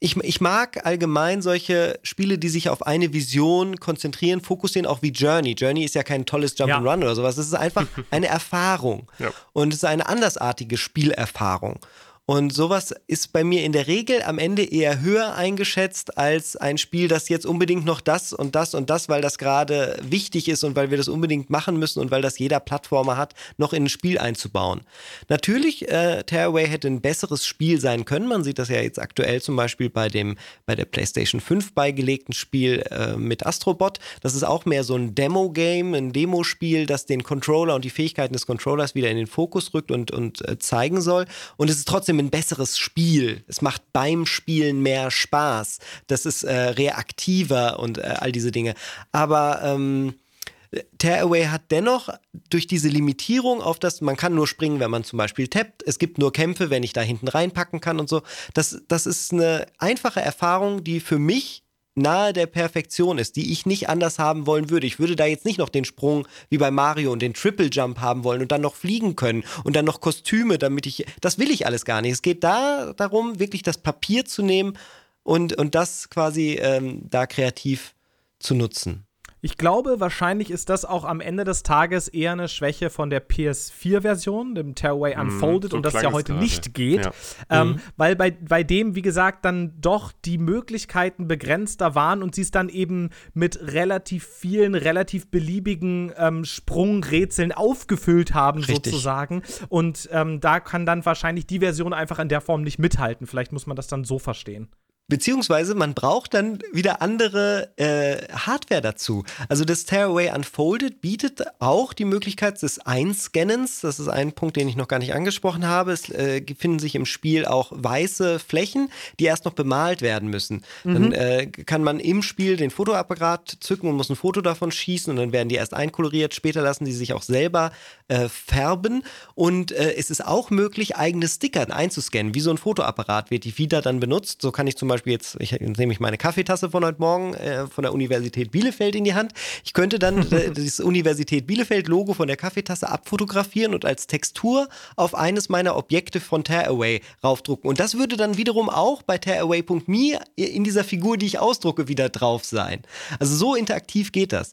ich, ich mag allgemein solche Spiele, die sich auf eine Vision konzentrieren, fokussieren, auch wie Journey. Journey ist ja kein tolles Jump'n'Run ja. oder sowas. Es ist einfach eine Erfahrung. Ja. Und es ist eine andersartige Spielerfahrung. Und sowas ist bei mir in der Regel am Ende eher höher eingeschätzt als ein Spiel, das jetzt unbedingt noch das und das und das, weil das gerade wichtig ist und weil wir das unbedingt machen müssen und weil das jeder Plattformer hat, noch in ein Spiel einzubauen. Natürlich, äh, Tearaway hätte ein besseres Spiel sein können. Man sieht das ja jetzt aktuell zum Beispiel bei dem bei der PlayStation 5 beigelegten Spiel äh, mit Astrobot. Das ist auch mehr so ein Demo-Game, ein Demospiel, das den Controller und die Fähigkeiten des Controllers wieder in den Fokus rückt und, und äh, zeigen soll. Und es ist trotzdem trotzdem ein besseres Spiel. Es macht beim Spielen mehr Spaß. Das ist äh, reaktiver und äh, all diese Dinge. Aber ähm, Tearaway hat dennoch durch diese Limitierung auf das, man kann nur springen, wenn man zum Beispiel tappt, es gibt nur Kämpfe, wenn ich da hinten reinpacken kann und so. Das, das ist eine einfache Erfahrung, die für mich nahe der Perfektion ist, die ich nicht anders haben wollen würde. Ich würde da jetzt nicht noch den Sprung wie bei Mario und den Triple Jump haben wollen und dann noch fliegen können und dann noch Kostüme, damit ich. Das will ich alles gar nicht. Es geht da darum, wirklich das Papier zu nehmen und, und das quasi ähm, da kreativ zu nutzen. Ich glaube, wahrscheinlich ist das auch am Ende des Tages eher eine Schwäche von der PS4-Version, dem Tearaway mhm, Unfolded, mm, so und das ja heute gerade. nicht geht. Ja. Ähm, mhm. Weil bei, bei dem, wie gesagt, dann doch die Möglichkeiten begrenzter waren und sie es dann eben mit relativ vielen, relativ beliebigen ähm, Sprungrätseln aufgefüllt haben, Richtig. sozusagen. Und ähm, da kann dann wahrscheinlich die Version einfach in der Form nicht mithalten. Vielleicht muss man das dann so verstehen. Beziehungsweise man braucht dann wieder andere äh, Hardware dazu. Also das Tearaway Unfolded bietet auch die Möglichkeit des Einscannens. Das ist ein Punkt, den ich noch gar nicht angesprochen habe. Es äh, finden sich im Spiel auch weiße Flächen, die erst noch bemalt werden müssen. Mhm. Dann äh, kann man im Spiel den Fotoapparat zücken und muss ein Foto davon schießen und dann werden die erst einkoloriert. Später lassen die sich auch selber äh, färben. Und äh, es ist auch möglich, eigene Sticker einzuscannen. Wie so ein Fotoapparat wird die Vita dann benutzt. So kann ich zum Beispiel Beispiel jetzt, ich nehme ich meine Kaffeetasse von heute Morgen äh, von der Universität Bielefeld in die Hand. Ich könnte dann äh, das Universität Bielefeld-Logo von der Kaffeetasse abfotografieren und als Textur auf eines meiner Objekte von Tearaway raufdrucken. Und das würde dann wiederum auch bei tearaway.me in dieser Figur, die ich ausdrucke, wieder drauf sein. Also so interaktiv geht das.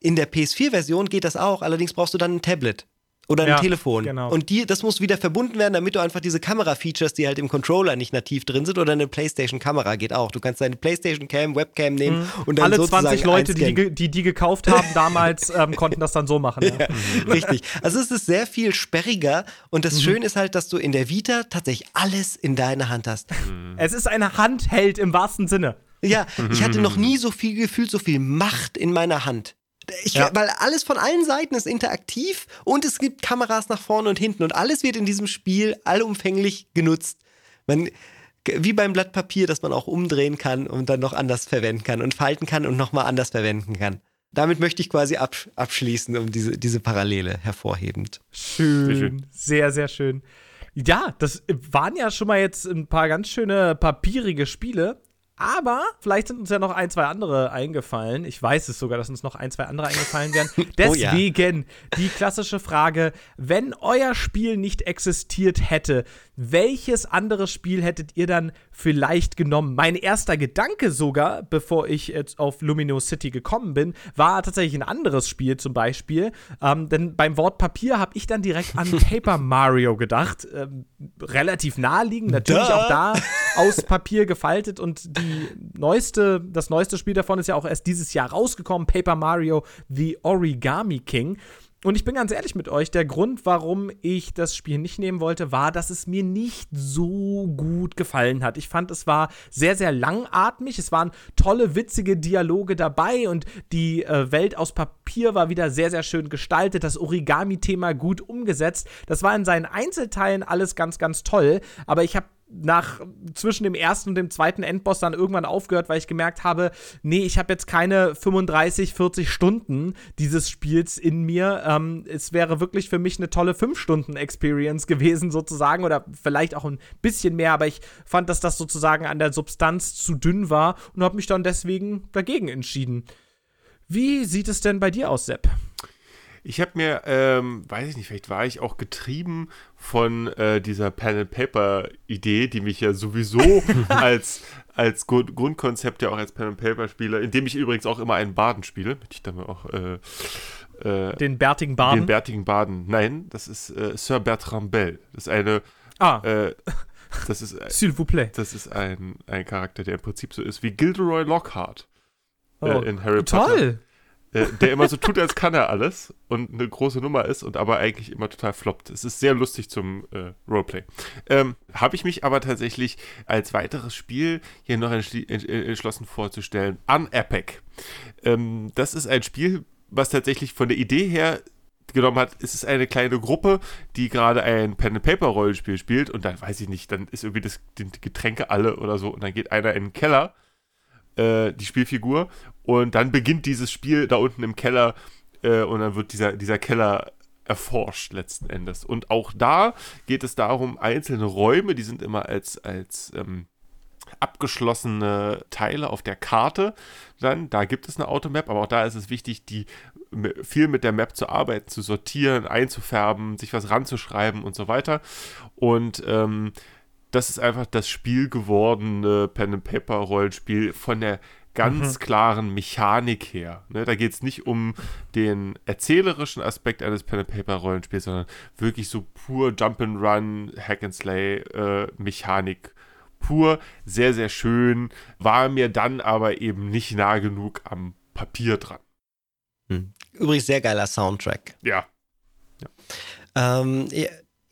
In der PS4-Version geht das auch, allerdings brauchst du dann ein Tablet. Oder ein Ja, Telefon. genau. Und die, das muss wieder verbunden werden, damit du einfach diese Kamera-Features, die halt im Controller nicht nativ drin sind, oder eine PlayStation-Kamera geht auch. Du kannst deine PlayStation-Cam, Webcam nehmen und dann Mhm. Alle sozusagen 20 Leute, die die, die gekauft haben damals, ähm, konnten das dann so machen. Ja. Richtig. Also es ist sehr viel sperriger und Mhm. das Schöne ist halt, dass du in der Vita tatsächlich alles in deiner Hand hast. Es ist eine Handheld im wahrsten Sinne. Ja, ich hatte noch nie so viel gefühlt, so viel Macht in meiner Hand. Ich, Ja. Weil alles von allen Seiten ist interaktiv und es gibt Kameras nach vorne und hinten und alles wird in diesem Spiel allumfänglich genutzt. Man, wie beim Blatt Papier, das man auch umdrehen kann und dann noch anders verwenden kann und falten kann und nochmal anders verwenden kann. Damit möchte ich quasi absch abschließen, um diese, diese Parallele hervorhebend. Schön. Sehr schön. Sehr, sehr schön. Ja, das waren ja schon mal jetzt ein paar ganz schöne papierige Spiele. Aber vielleicht sind uns ja noch ein, zwei andere eingefallen. Ich weiß es sogar, dass uns noch ein, zwei andere eingefallen wären. Oh ja. Deswegen die klassische Frage: Wenn euer Spiel nicht existiert hätte, welches andere Spiel hättet ihr dann vielleicht genommen? Mein erster Gedanke sogar, bevor ich jetzt auf Lumino City gekommen bin, war tatsächlich ein anderes Spiel zum Beispiel. Ähm, denn beim Wort Papier habe ich dann direkt an Paper Mario gedacht. Ähm, relativ naheliegend, natürlich Duh. auch da aus Papier gefaltet und die neueste, das neueste Spiel davon ist ja auch erst dieses Jahr rausgekommen, Paper Mario The Origami King. Und ich bin ganz ehrlich mit euch, der Grund, warum ich das Spiel nicht nehmen wollte, war, dass es mir nicht so gut gefallen hat. Ich fand, es war sehr, sehr langatmig. Es waren tolle, witzige Dialoge dabei und die äh, Welt aus Papier war wieder sehr, sehr schön gestaltet. Das Origami-Thema gut umgesetzt. Das war in seinen Einzelteilen alles ganz, ganz toll. Aber ich habe nach zwischen dem ersten und dem zweiten Endboss dann irgendwann aufgehört, weil ich gemerkt habe, nee, ich habe jetzt keine 35, 40 Stunden dieses Spiels in mir. Ähm, es wäre wirklich für mich eine tolle 5-Stunden-Experience gewesen, sozusagen, oder vielleicht auch ein bisschen mehr, aber ich fand, dass das sozusagen an der Substanz zu dünn war und habe mich dann deswegen dagegen entschieden. Wie sieht es denn bei dir aus, Sepp? Ich habe mir, ähm, weiß ich nicht, vielleicht war ich auch getrieben von äh, dieser Pen-and-Paper-Idee, die mich ja sowieso als, als Grund Grundkonzept ja auch als Pen-and-Paper-Spieler, in dem ich übrigens auch immer einen Baden spiele, möchte ich dann auch äh, äh, Den bärtigen Baden? den bärtigen Baden. Nein, das ist äh, Sir Bertrand Bell. Das ist eine, ah, äh, das ist, s'il vous plaît. das ist ein, ein Charakter, der im Prinzip so ist wie Gilderoy Lockhart Oh, äh, in Harry Potter. Äh, der immer so tut, als kann er alles und eine große Nummer ist und aber eigentlich immer total floppt. Es ist sehr lustig zum äh, Roleplay. Ähm, Habe ich mich aber tatsächlich als weiteres Spiel hier noch äh, entschlossen vorzustellen. Unepic. Ähm, das ist ein Spiel, was tatsächlich von der Idee her genommen hat, es ist eine kleine Gruppe, die gerade ein Pen-and-Paper-Rollenspiel spielt und dann weiß ich nicht, dann ist irgendwie das, die Getränke alle oder so und dann geht einer in den Keller äh, die Spielfigur. Und dann beginnt dieses Spiel da unten im Keller äh, und dann wird dieser, dieser Keller erforscht letzten Endes. Und auch da geht es darum, einzelne Räume, die sind immer als, als ähm, abgeschlossene Teile auf der Karte. Dann, da gibt es eine Automap, aber auch da ist es wichtig, die viel mit der Map zu arbeiten, zu sortieren, einzufärben, sich was ranzuschreiben und so weiter. Und ähm, das ist einfach das Spiel gewordene Pen-and-Paper-Rollenspiel von der ganz klaren Mechanik her. Ne, da geht es nicht um den erzählerischen Aspekt eines Pen-and-Paper-Rollenspiels, sondern wirklich so pur Jump-and-Run, Hack-and-Slay-Mechanik. pur, sehr, sehr schön, war mir dann aber eben nicht nah genug am Papier dran. Übrigens sehr geiler Soundtrack. Ja, Ähm,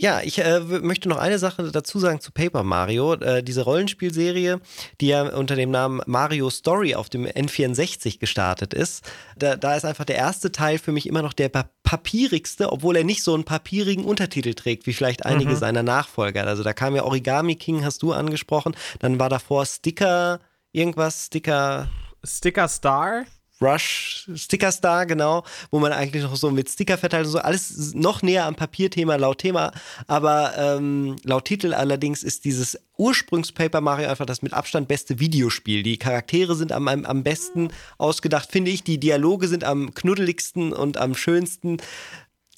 ja, ich äh, möchte noch eine Sache dazu sagen zu Paper Mario. Äh, diese Rollenspielserie, die ja unter dem Namen Mario Story auf dem N64 gestartet ist, da, da ist einfach der erste Teil für mich immer noch der pa papierigste, obwohl er nicht so einen papierigen Untertitel trägt, wie vielleicht einige seiner Nachfolger. Also da kam ja Origami King, hast du angesprochen, dann war davor Sticker, irgendwas, Sticker, Sticker Star? Rush Sticker Star, genau, wo man eigentlich noch so mit Sticker verteilt und so. Alles noch näher am Papierthema laut Thema. Aber ähm, laut Titel allerdings ist dieses Ursprungs-Paper Mario einfach das mit Abstand beste Videospiel. Die Charaktere sind am, am, am besten ausgedacht, finde ich. Die Dialoge sind am knuddeligsten und am schönsten.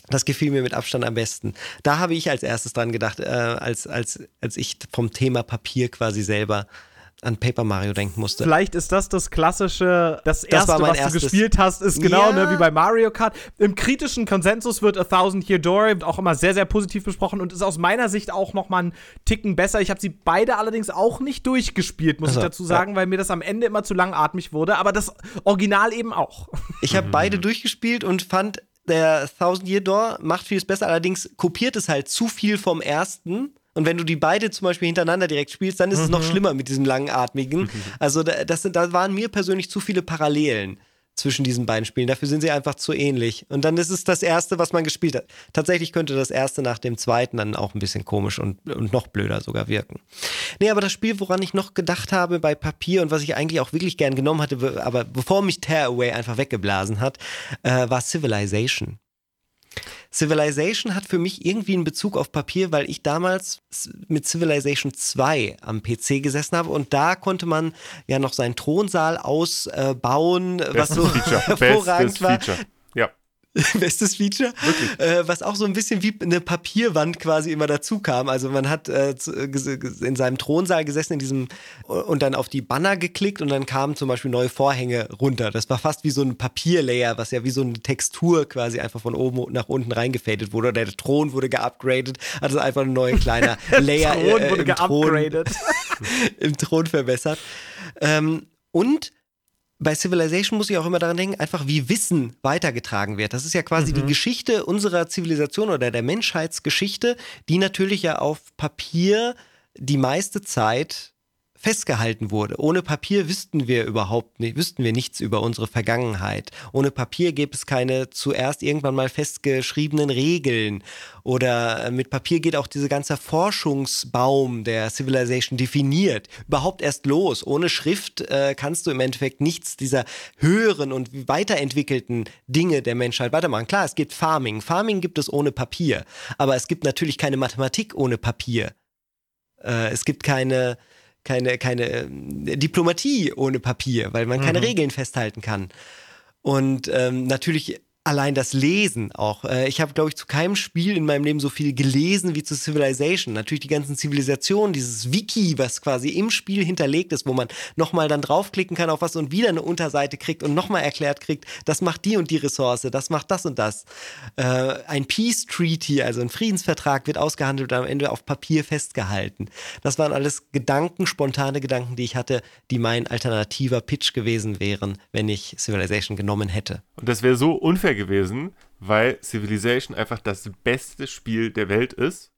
Das gefiel mir mit Abstand am besten. Da habe ich als erstes dran gedacht, äh, als, als, als ich vom Thema Papier quasi selber an Paper Mario denken musste. Vielleicht ist das das klassische, das, Das erste, mein was erstes. du gespielt hast, ist genau Ja. ne, wie bei Mario Kart. Im kritischen Konsensus wird A Thousand Year Door auch immer sehr, sehr positiv besprochen und ist aus meiner Sicht auch noch mal einen Ticken besser. Ich habe sie beide allerdings auch nicht durchgespielt, muss Also, ich dazu sagen, weil mir das am Ende immer zu langatmig wurde, aber das Original eben auch. Ich habe beide durchgespielt und fand, der Thousand Year Door macht vieles besser, allerdings kopiert es halt zu viel vom ersten. Und wenn du die beide zum Beispiel hintereinander direkt spielst, dann ist es noch schlimmer mit diesem langatmigen. Also da, das sind, da waren mir persönlich zu viele Parallelen zwischen diesen beiden Spielen. Dafür sind sie einfach zu ähnlich. Und dann ist es das erste, was man gespielt hat. Tatsächlich könnte das erste nach dem zweiten dann auch ein bisschen komisch und, und noch blöder sogar wirken. Nee, aber das Spiel, woran ich noch gedacht habe bei Papier und was ich eigentlich auch wirklich gern genommen hatte, be- aber bevor mich Tearaway einfach weggeblasen hat, äh, war Civilization. Civilization hat für mich irgendwie einen Bezug auf Papier, weil ich damals mit Civilization 2 am PC gesessen habe und da konnte man ja noch seinen Thronsaal ausbauen, was Bestes so Feature. hervorragend Bestes war. Feature. Bestes Feature. Äh, was auch so ein bisschen wie eine Papierwand quasi immer dazu kam. Also man hat äh, äh, in seinem Thronsaal gesessen in diesem und dann auf die Banner geklickt und dann kamen zum Beispiel neue Vorhänge runter. Das war fast wie so ein Papierlayer, was ja wie so eine Textur quasi einfach von oben nach unten reingefadet wurde. Oder der Thron wurde geupgradet, also einfach ein neuer kleiner Layer Thron äh, wurde im Thron im Thron verbessert. Ähm, und bei Civilization muss ich auch immer daran denken, einfach wie Wissen weitergetragen wird. Das ist ja quasi die Geschichte unserer Zivilisation oder der Menschheitsgeschichte, die natürlich ja auf Papier die meiste Zeit festgehalten wurde. Ohne Papier wüssten wir überhaupt nicht, wüssten wir nichts über unsere Vergangenheit. Ohne Papier gäbe es keine zuerst irgendwann mal festgeschriebenen Regeln. Oder äh, mit Papier geht auch dieser ganze Forschungsbaum der Civilization definiert. Überhaupt erst los. Ohne Schrift äh, kannst du im Endeffekt nichts dieser höheren und weiterentwickelten Dinge der Menschheit weitermachen. Klar, es gibt Farming. Farming gibt es ohne Papier. Aber es gibt natürlich keine Mathematik ohne Papier. Äh, es gibt keine, keine, keine ähm, Diplomatie ohne Papier, weil man keine Regeln festhalten kann. Und ähm, natürlich allein das Lesen auch. Äh, ich habe, glaube ich, zu keinem Spiel in meinem Leben so viel gelesen wie zu Civilization. Natürlich die ganzen Zivilisationen, dieses Wiki, was quasi im Spiel hinterlegt ist, wo man nochmal dann draufklicken kann auf was und wieder eine Unterseite kriegt und nochmal erklärt kriegt, das macht die und die Ressource, das macht das und das. Äh, ein Peace Treaty, also ein Friedensvertrag, wird ausgehandelt und am Ende auf Papier festgehalten. Das waren alles Gedanken, spontane Gedanken, die ich hatte, die mein alternativer Pitch gewesen wären, wenn ich Civilization genommen hätte. Und das wäre so unfair gewesen, weil Civilization einfach das beste Spiel der Welt ist.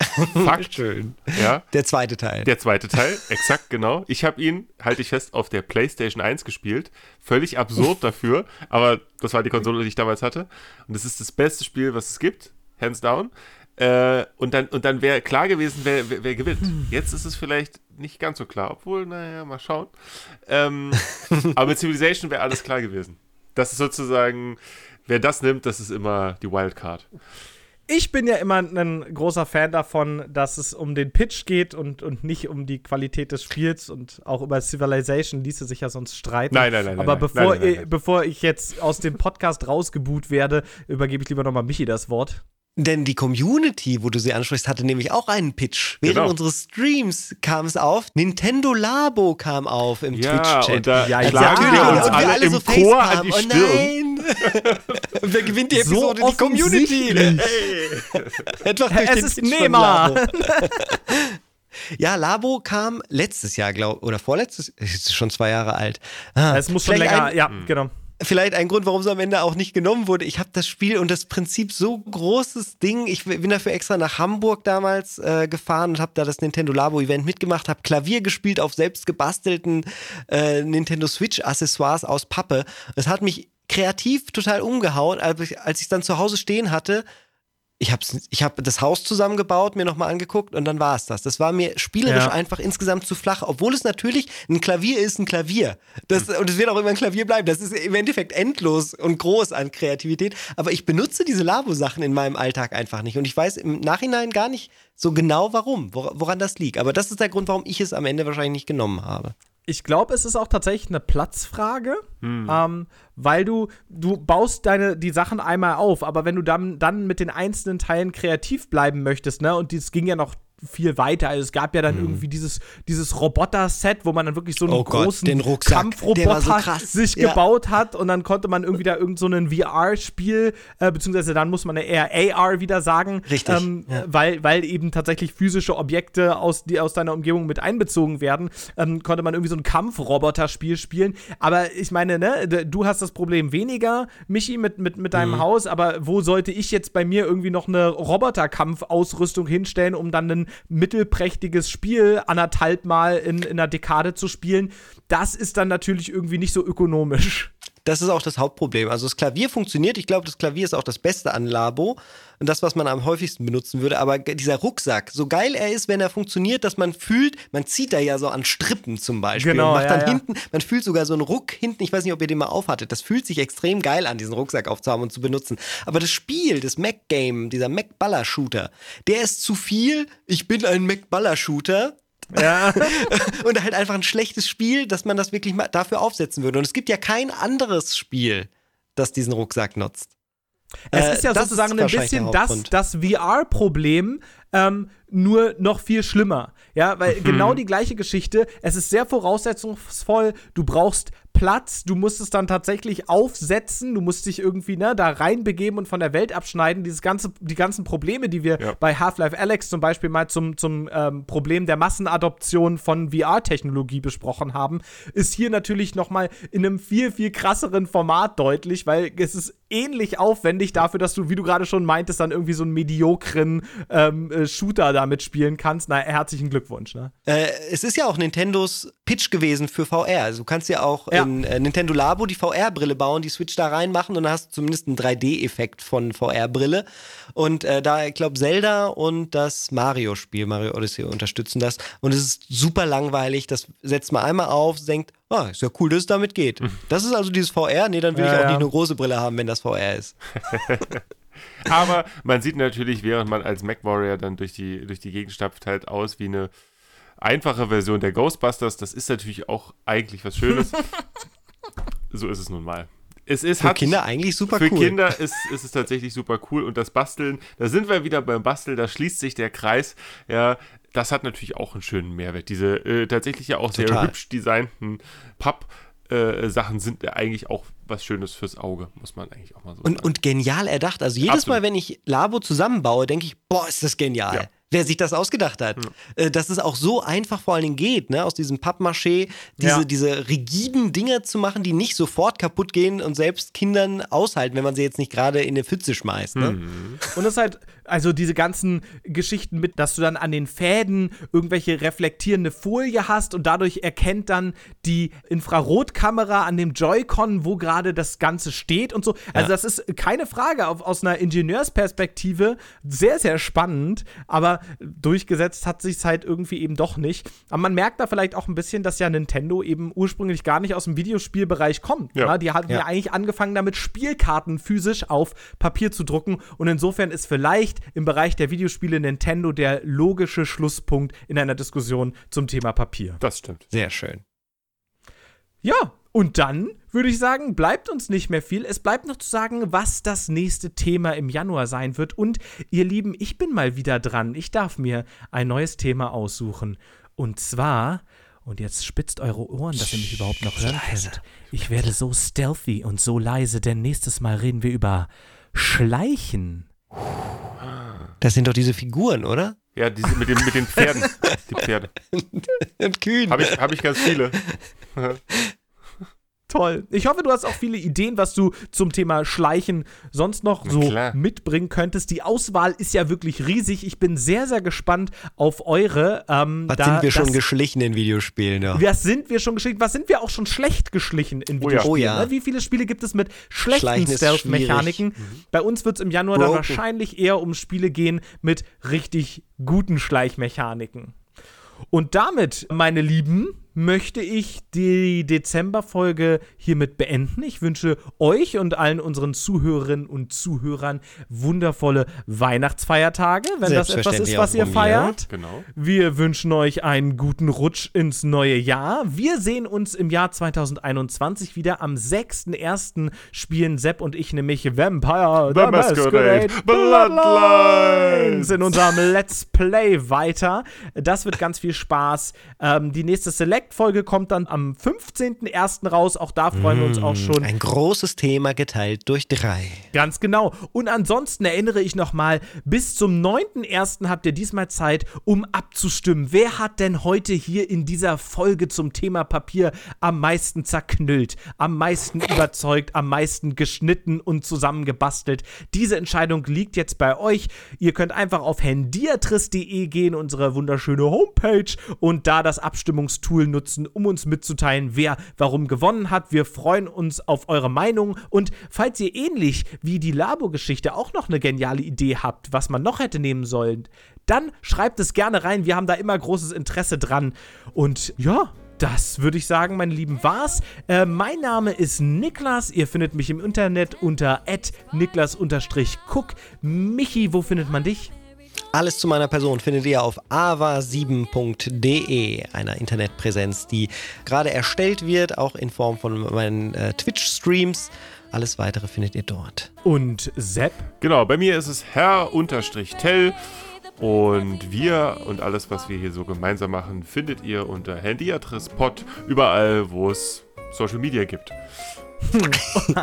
Fakt. Schön. Ja. Der zweite Teil. Der zweite Teil, exakt genau. Ich habe ihn, halte ich fest, auf der PlayStation 1 gespielt. Völlig absurd dafür, aber das war die Konsole, die ich damals hatte. Und es ist das beste Spiel, was es gibt, hands down. Äh, und dann, und dann wäre klar gewesen, wer, wer, wer gewinnt. Jetzt ist es vielleicht nicht ganz so klar, obwohl, naja, mal schauen. Ähm, aber mit Civilization wäre alles klar gewesen. Das ist sozusagen, wer das nimmt, das ist immer die Wildcard. Ich bin ja immer ein großer Fan davon, dass es um den Pitch geht und, und nicht um die Qualität des Spiels und auch über Civilization ließe sich ja sonst streiten. Nein, nein, nein, Aber nein, bevor, Nein, nein, bevor ich jetzt aus dem Podcast rausgebuht werde, übergebe ich lieber nochmal Michi das Wort. Denn die Community, wo du sie ansprichst, hatte nämlich auch einen Pitch. Während Genau. unseres Streams kam es auf. Nintendo Labo kam auf im Ja, Twitch-Chat. Ja, Also schlagen ja. wir Und uns wir alle im so Chor an Facepalm. die Oh Stirn. nein! Und wer gewinnt die So Episode? die Community! offensichtlich. Etwa durch Es den ist Pitch Nehmer. Ja, Labo kam letztes Jahr, glaube oder vorletztes, ist schon zwei Jahre alt. Ah, Es muss schon länger, ein- ja, genau. Vielleicht ein Grund, warum es am Ende auch nicht genommen wurde. Ich habe das Spiel und das Prinzip so großes Ding. Ich bin dafür extra nach Hamburg damals äh, gefahren und habe da das Nintendo Labo Event mitgemacht, habe Klavier gespielt auf selbst gebastelten äh, Nintendo Switch Accessoires aus Pappe. Es hat mich kreativ total umgehauen, als ich ich dann zu Hause stehen hatte. Ich habe ich hab das Haus zusammengebaut, mir nochmal angeguckt und dann war es das. Das war mir spielerisch Ja. einfach insgesamt zu flach, obwohl es natürlich ein Klavier ist, ein Klavier. Das, und es wird auch immer ein Klavier bleiben. Das ist im Endeffekt endlos und groß an Kreativität. Aber ich benutze diese Labo-Sachen in meinem Alltag einfach nicht. Und ich weiß im Nachhinein gar nicht so genau warum, wor- woran das liegt. Aber das ist der Grund, warum ich es am Ende wahrscheinlich nicht genommen habe. Ich glaube, es ist auch tatsächlich eine Platzfrage, ähm, weil du, du baust deine, die Sachen einmal auf, aber wenn du dann, dann mit den einzelnen Teilen kreativ bleiben möchtest, ne, und das ging ja noch viel weiter. Also es gab ja dann irgendwie dieses, dieses Roboter-Set, wo man dann wirklich so einen Oh Gott, großen den Rucksack. Kampfroboter so sich Ja. gebaut hat und dann konnte man irgendwie da irgend so ein VR-Spiel, äh, beziehungsweise dann muss man eher AR wieder sagen, Richtig, ähm, ja. weil, weil eben tatsächlich physische Objekte aus, die aus deiner Umgebung mit einbezogen werden, ähm, konnte man irgendwie so ein Kampfroboter-Spiel spielen. Aber ich meine, ne, du hast das Problem weniger, Michi, mit, mit, mit Mhm. deinem Haus, aber wo sollte ich jetzt bei mir irgendwie noch eine Roboterkampfausrüstung hinstellen, um dann ein mittelprächtiges Spiel anderthalb Mal in, in einer Dekade zu spielen? Das ist dann natürlich irgendwie nicht so ökonomisch. Das ist auch das Hauptproblem. Also das Klavier funktioniert. Ich glaube, das Klavier ist auch das Beste an Labo und das, was man am häufigsten benutzen würde. Aber dieser Rucksack, so geil er ist, wenn er funktioniert, dass man fühlt, man zieht da ja so an Strippen zum Beispiel Genau, und macht ja, dann ja. hinten, man fühlt sogar so einen Ruck hinten. Ich weiß nicht, ob ihr den mal aufhattet. Das fühlt sich extrem geil an, diesen Rucksack aufzuhaben und zu benutzen. Aber das Spiel, das Mac-Game, dieser Mac-Baller-Shooter, der ist zu viel. Ich bin ein Mac-Baller-Shooter Ja. und halt einfach ein schlechtes Spiel, dass man das wirklich mal dafür aufsetzen würde. Und es gibt ja kein anderes Spiel, das diesen Rucksack nutzt. Es Äh, ist ja sozusagen ist ein bisschen das, das VR-Problem, ähm, nur noch viel schlimmer. Ja, weil Mhm. genau die gleiche Geschichte. Es ist sehr voraussetzungsvoll. Du brauchst Platz. Du musst es dann tatsächlich aufsetzen. Du musst dich irgendwie ne, da reinbegeben und von der Welt abschneiden. Dieses ganze, die ganzen Probleme, die wir Ja. bei Half-Life Alex zum Beispiel mal zum, zum ähm, Problem der Massenadoption von VR-Technologie besprochen haben, ist hier natürlich noch mal in einem viel, viel krasseren Format deutlich, weil es ist ähnlich aufwendig dafür, dass du, wie du gerade schon meintest, dann irgendwie so einen mediokren ähm, äh, Shooter damit spielen kannst. Na, herzlichen Glückwunsch, ne? Äh, es ist ja auch Nintendos Pitch gewesen für VR. Also du kannst ja auch Ja. In äh, Nintendo Labo die VR-Brille bauen, die Switch da reinmachen und dann hast du zumindest einen 3D-Effekt von VR-Brille. Und äh, da, ich glaube, Zelda und das Mario-Spiel, Mario Odyssey, unterstützen das. Und es ist super langweilig. Das setzt man einmal auf, denkt, ah, ist ja cool, dass es damit geht. Das ist also dieses VR. Nee, dann will Ja, ich auch ja. nicht eine große Brille haben, wenn das VR ist. Aber man sieht natürlich, während man als Mac Warrior dann durch die, durch die Gegend stapft, halt aus wie eine einfache Version der Ghostbusters. Das ist natürlich auch eigentlich was Schönes. so ist es nun mal. Es ist, Für hat Kinder eigentlich super für cool. Kinder ist, ist es tatsächlich super cool. Und das Basteln, da sind wir wieder beim Basteln, da schließt sich der Kreis. Ja, das hat natürlich auch einen schönen Mehrwert. Diese äh, tatsächlich ja auch sehr Total. hübsch designten Papp-Sachen sind ja eigentlich auch was Schönes fürs Auge, muss man eigentlich auch mal so Und, sagen. und genial erdacht. Also jedes Absolut. Mal, wenn ich Labo zusammenbaue, denke ich, boah, ist das genial. Ja. Wer sich das ausgedacht hat. Äh, Dass es auch so einfach vor allen Dingen geht, ne? aus diesem Pappmaché diese, Ja. diese rigiden Dinger zu machen, die nicht sofort kaputt gehen und selbst Kindern aushalten, wenn man sie jetzt nicht gerade in eine Pfütze schmeißt. Ne? Und es ist halt, also diese ganzen Geschichten mit, dass du dann an den Fäden irgendwelche reflektierende Folie hast und dadurch erkennt dann die Infrarotkamera an dem Joy-Con, wo gerade das Ganze steht und so. Also das ist keine Frage auf, aus einer Ingenieursperspektive sehr, sehr spannend, aber durchgesetzt hat sich halt irgendwie eben doch nicht. Aber man merkt da vielleicht auch ein bisschen, dass ja Nintendo eben ursprünglich gar nicht aus dem Videospielbereich kommt. Ja. Ja. Die hatten ja. Ja. eigentlich angefangen damit, Spielkarten physisch auf Papier zu drucken. Und insofern ist vielleicht im Bereich der Videospiele Nintendo der logische Schlusspunkt in einer Diskussion zum Thema Papier. das stimmt. Sehr schön. Ja, und dann würde ich sagen, bleibt uns nicht mehr viel. Es bleibt noch zu sagen, was das nächste Thema im Januar sein wird. Und ihr Lieben, ich bin mal wieder dran. Ich darf mir ein neues Thema aussuchen. Und zwar, und jetzt spitzt eure Ohren, dass ihr mich überhaupt noch hören könnt. Ich werde so stealthy und so leise, denn nächstes Mal reden wir über Schleichen. Das sind doch diese Figuren, oder? Ja, diese mit, den, mit den Pferden. Die Pferde. Und Kühen. Habe ich, hab ich ganz viele. Toll. Ich hoffe, du hast auch viele Ideen, was du zum Thema Schleichen sonst noch so klar. mitbringen könntest. Die Auswahl ist ja wirklich riesig. Ich bin sehr, sehr gespannt auf eure. Ähm, Was da- sind wir schon das- geschlichen in Videospielen? Ja. Was sind wir schon geschlichen? Was sind wir auch schon schlecht geschlichen in Oh ja. Videospielen? Oh ja. ne? Wie viele Spiele gibt es mit schlechten Stealth-Mechaniken? Bei uns wird es im Januar dann Broken. wahrscheinlich eher um Spiele gehen mit richtig guten Schleichmechaniken. Und damit, meine Lieben, möchte ich die Dezemberfolge hiermit beenden. Ich wünsche euch und allen unseren Zuhörerinnen und Zuhörern wundervolle Weihnachtsfeiertage, wenn das etwas ist, was ihr feiert. Genau. Wir wünschen euch einen guten Rutsch ins neue Jahr. Wir sehen uns im Jahr 2021 wieder. Am 6.1. spielen Sepp und ich nämlich Vampire The Masquerade Bloodlines in unserem Let's Play weiter. Das wird ganz viel Spaß. Ähm, die nächste Select-Folge kommt dann am 15.01. raus. Auch da freuen wir uns auch schon. Ein großes Thema geteilt durch drei. Ganz genau. Und ansonsten erinnere ich nochmal, bis zum 9.1. habt ihr diesmal Zeit, um abzustimmen. Wer hat denn heute hier in dieser Folge zum Thema Papier am meisten zerknüllt, am meisten überzeugt, am meisten geschnitten und zusammengebastelt? Diese Entscheidung liegt jetzt bei euch. Ihr könnt einfach auf hendiatris.de gehen, unsere wunderschöne Homepage, und da das Abstimmungstool nutzen, um uns mitzuteilen, wer warum gewonnen hat. Wir freuen uns auf eure Meinung und falls ihr ähnlich wie die Labo-Geschichte auch noch eine geniale Idee habt, was man noch hätte nehmen sollen, dann schreibt es gerne rein. Wir haben da immer großes Interesse dran. Und ja, das würde ich sagen, meine Lieben, war's. Äh, mein Name ist Niklas. Ihr findet mich im Internet unter niklas-cook. Michi, wo findet man dich? Alles zu meiner Person findet ihr auf ava7.de, einer Internetpräsenz, die gerade erstellt wird, auch in Form von meinen äh, Twitch-Streams. Alles weitere findet ihr dort. Und Sepp? Genau, bei mir ist es Herr-Tell. Und wir und alles, was wir hier so gemeinsam machen, findet ihr unter Handyadress-Pod überall, wo es Social Media gibt. Hm.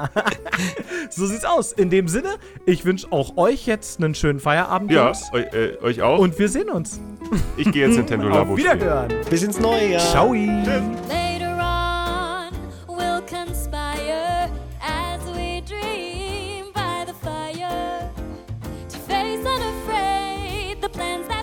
so sieht's aus. In dem Sinne, ich wünsche auch euch jetzt einen schönen Feierabend. Ja, eu, äh, euch auch. Und wir sehen uns. Ich gehe jetzt Nintendo Labo. Auf Wiederhören. Bis ins neue Jahr. Ciao. Tschüss. plans that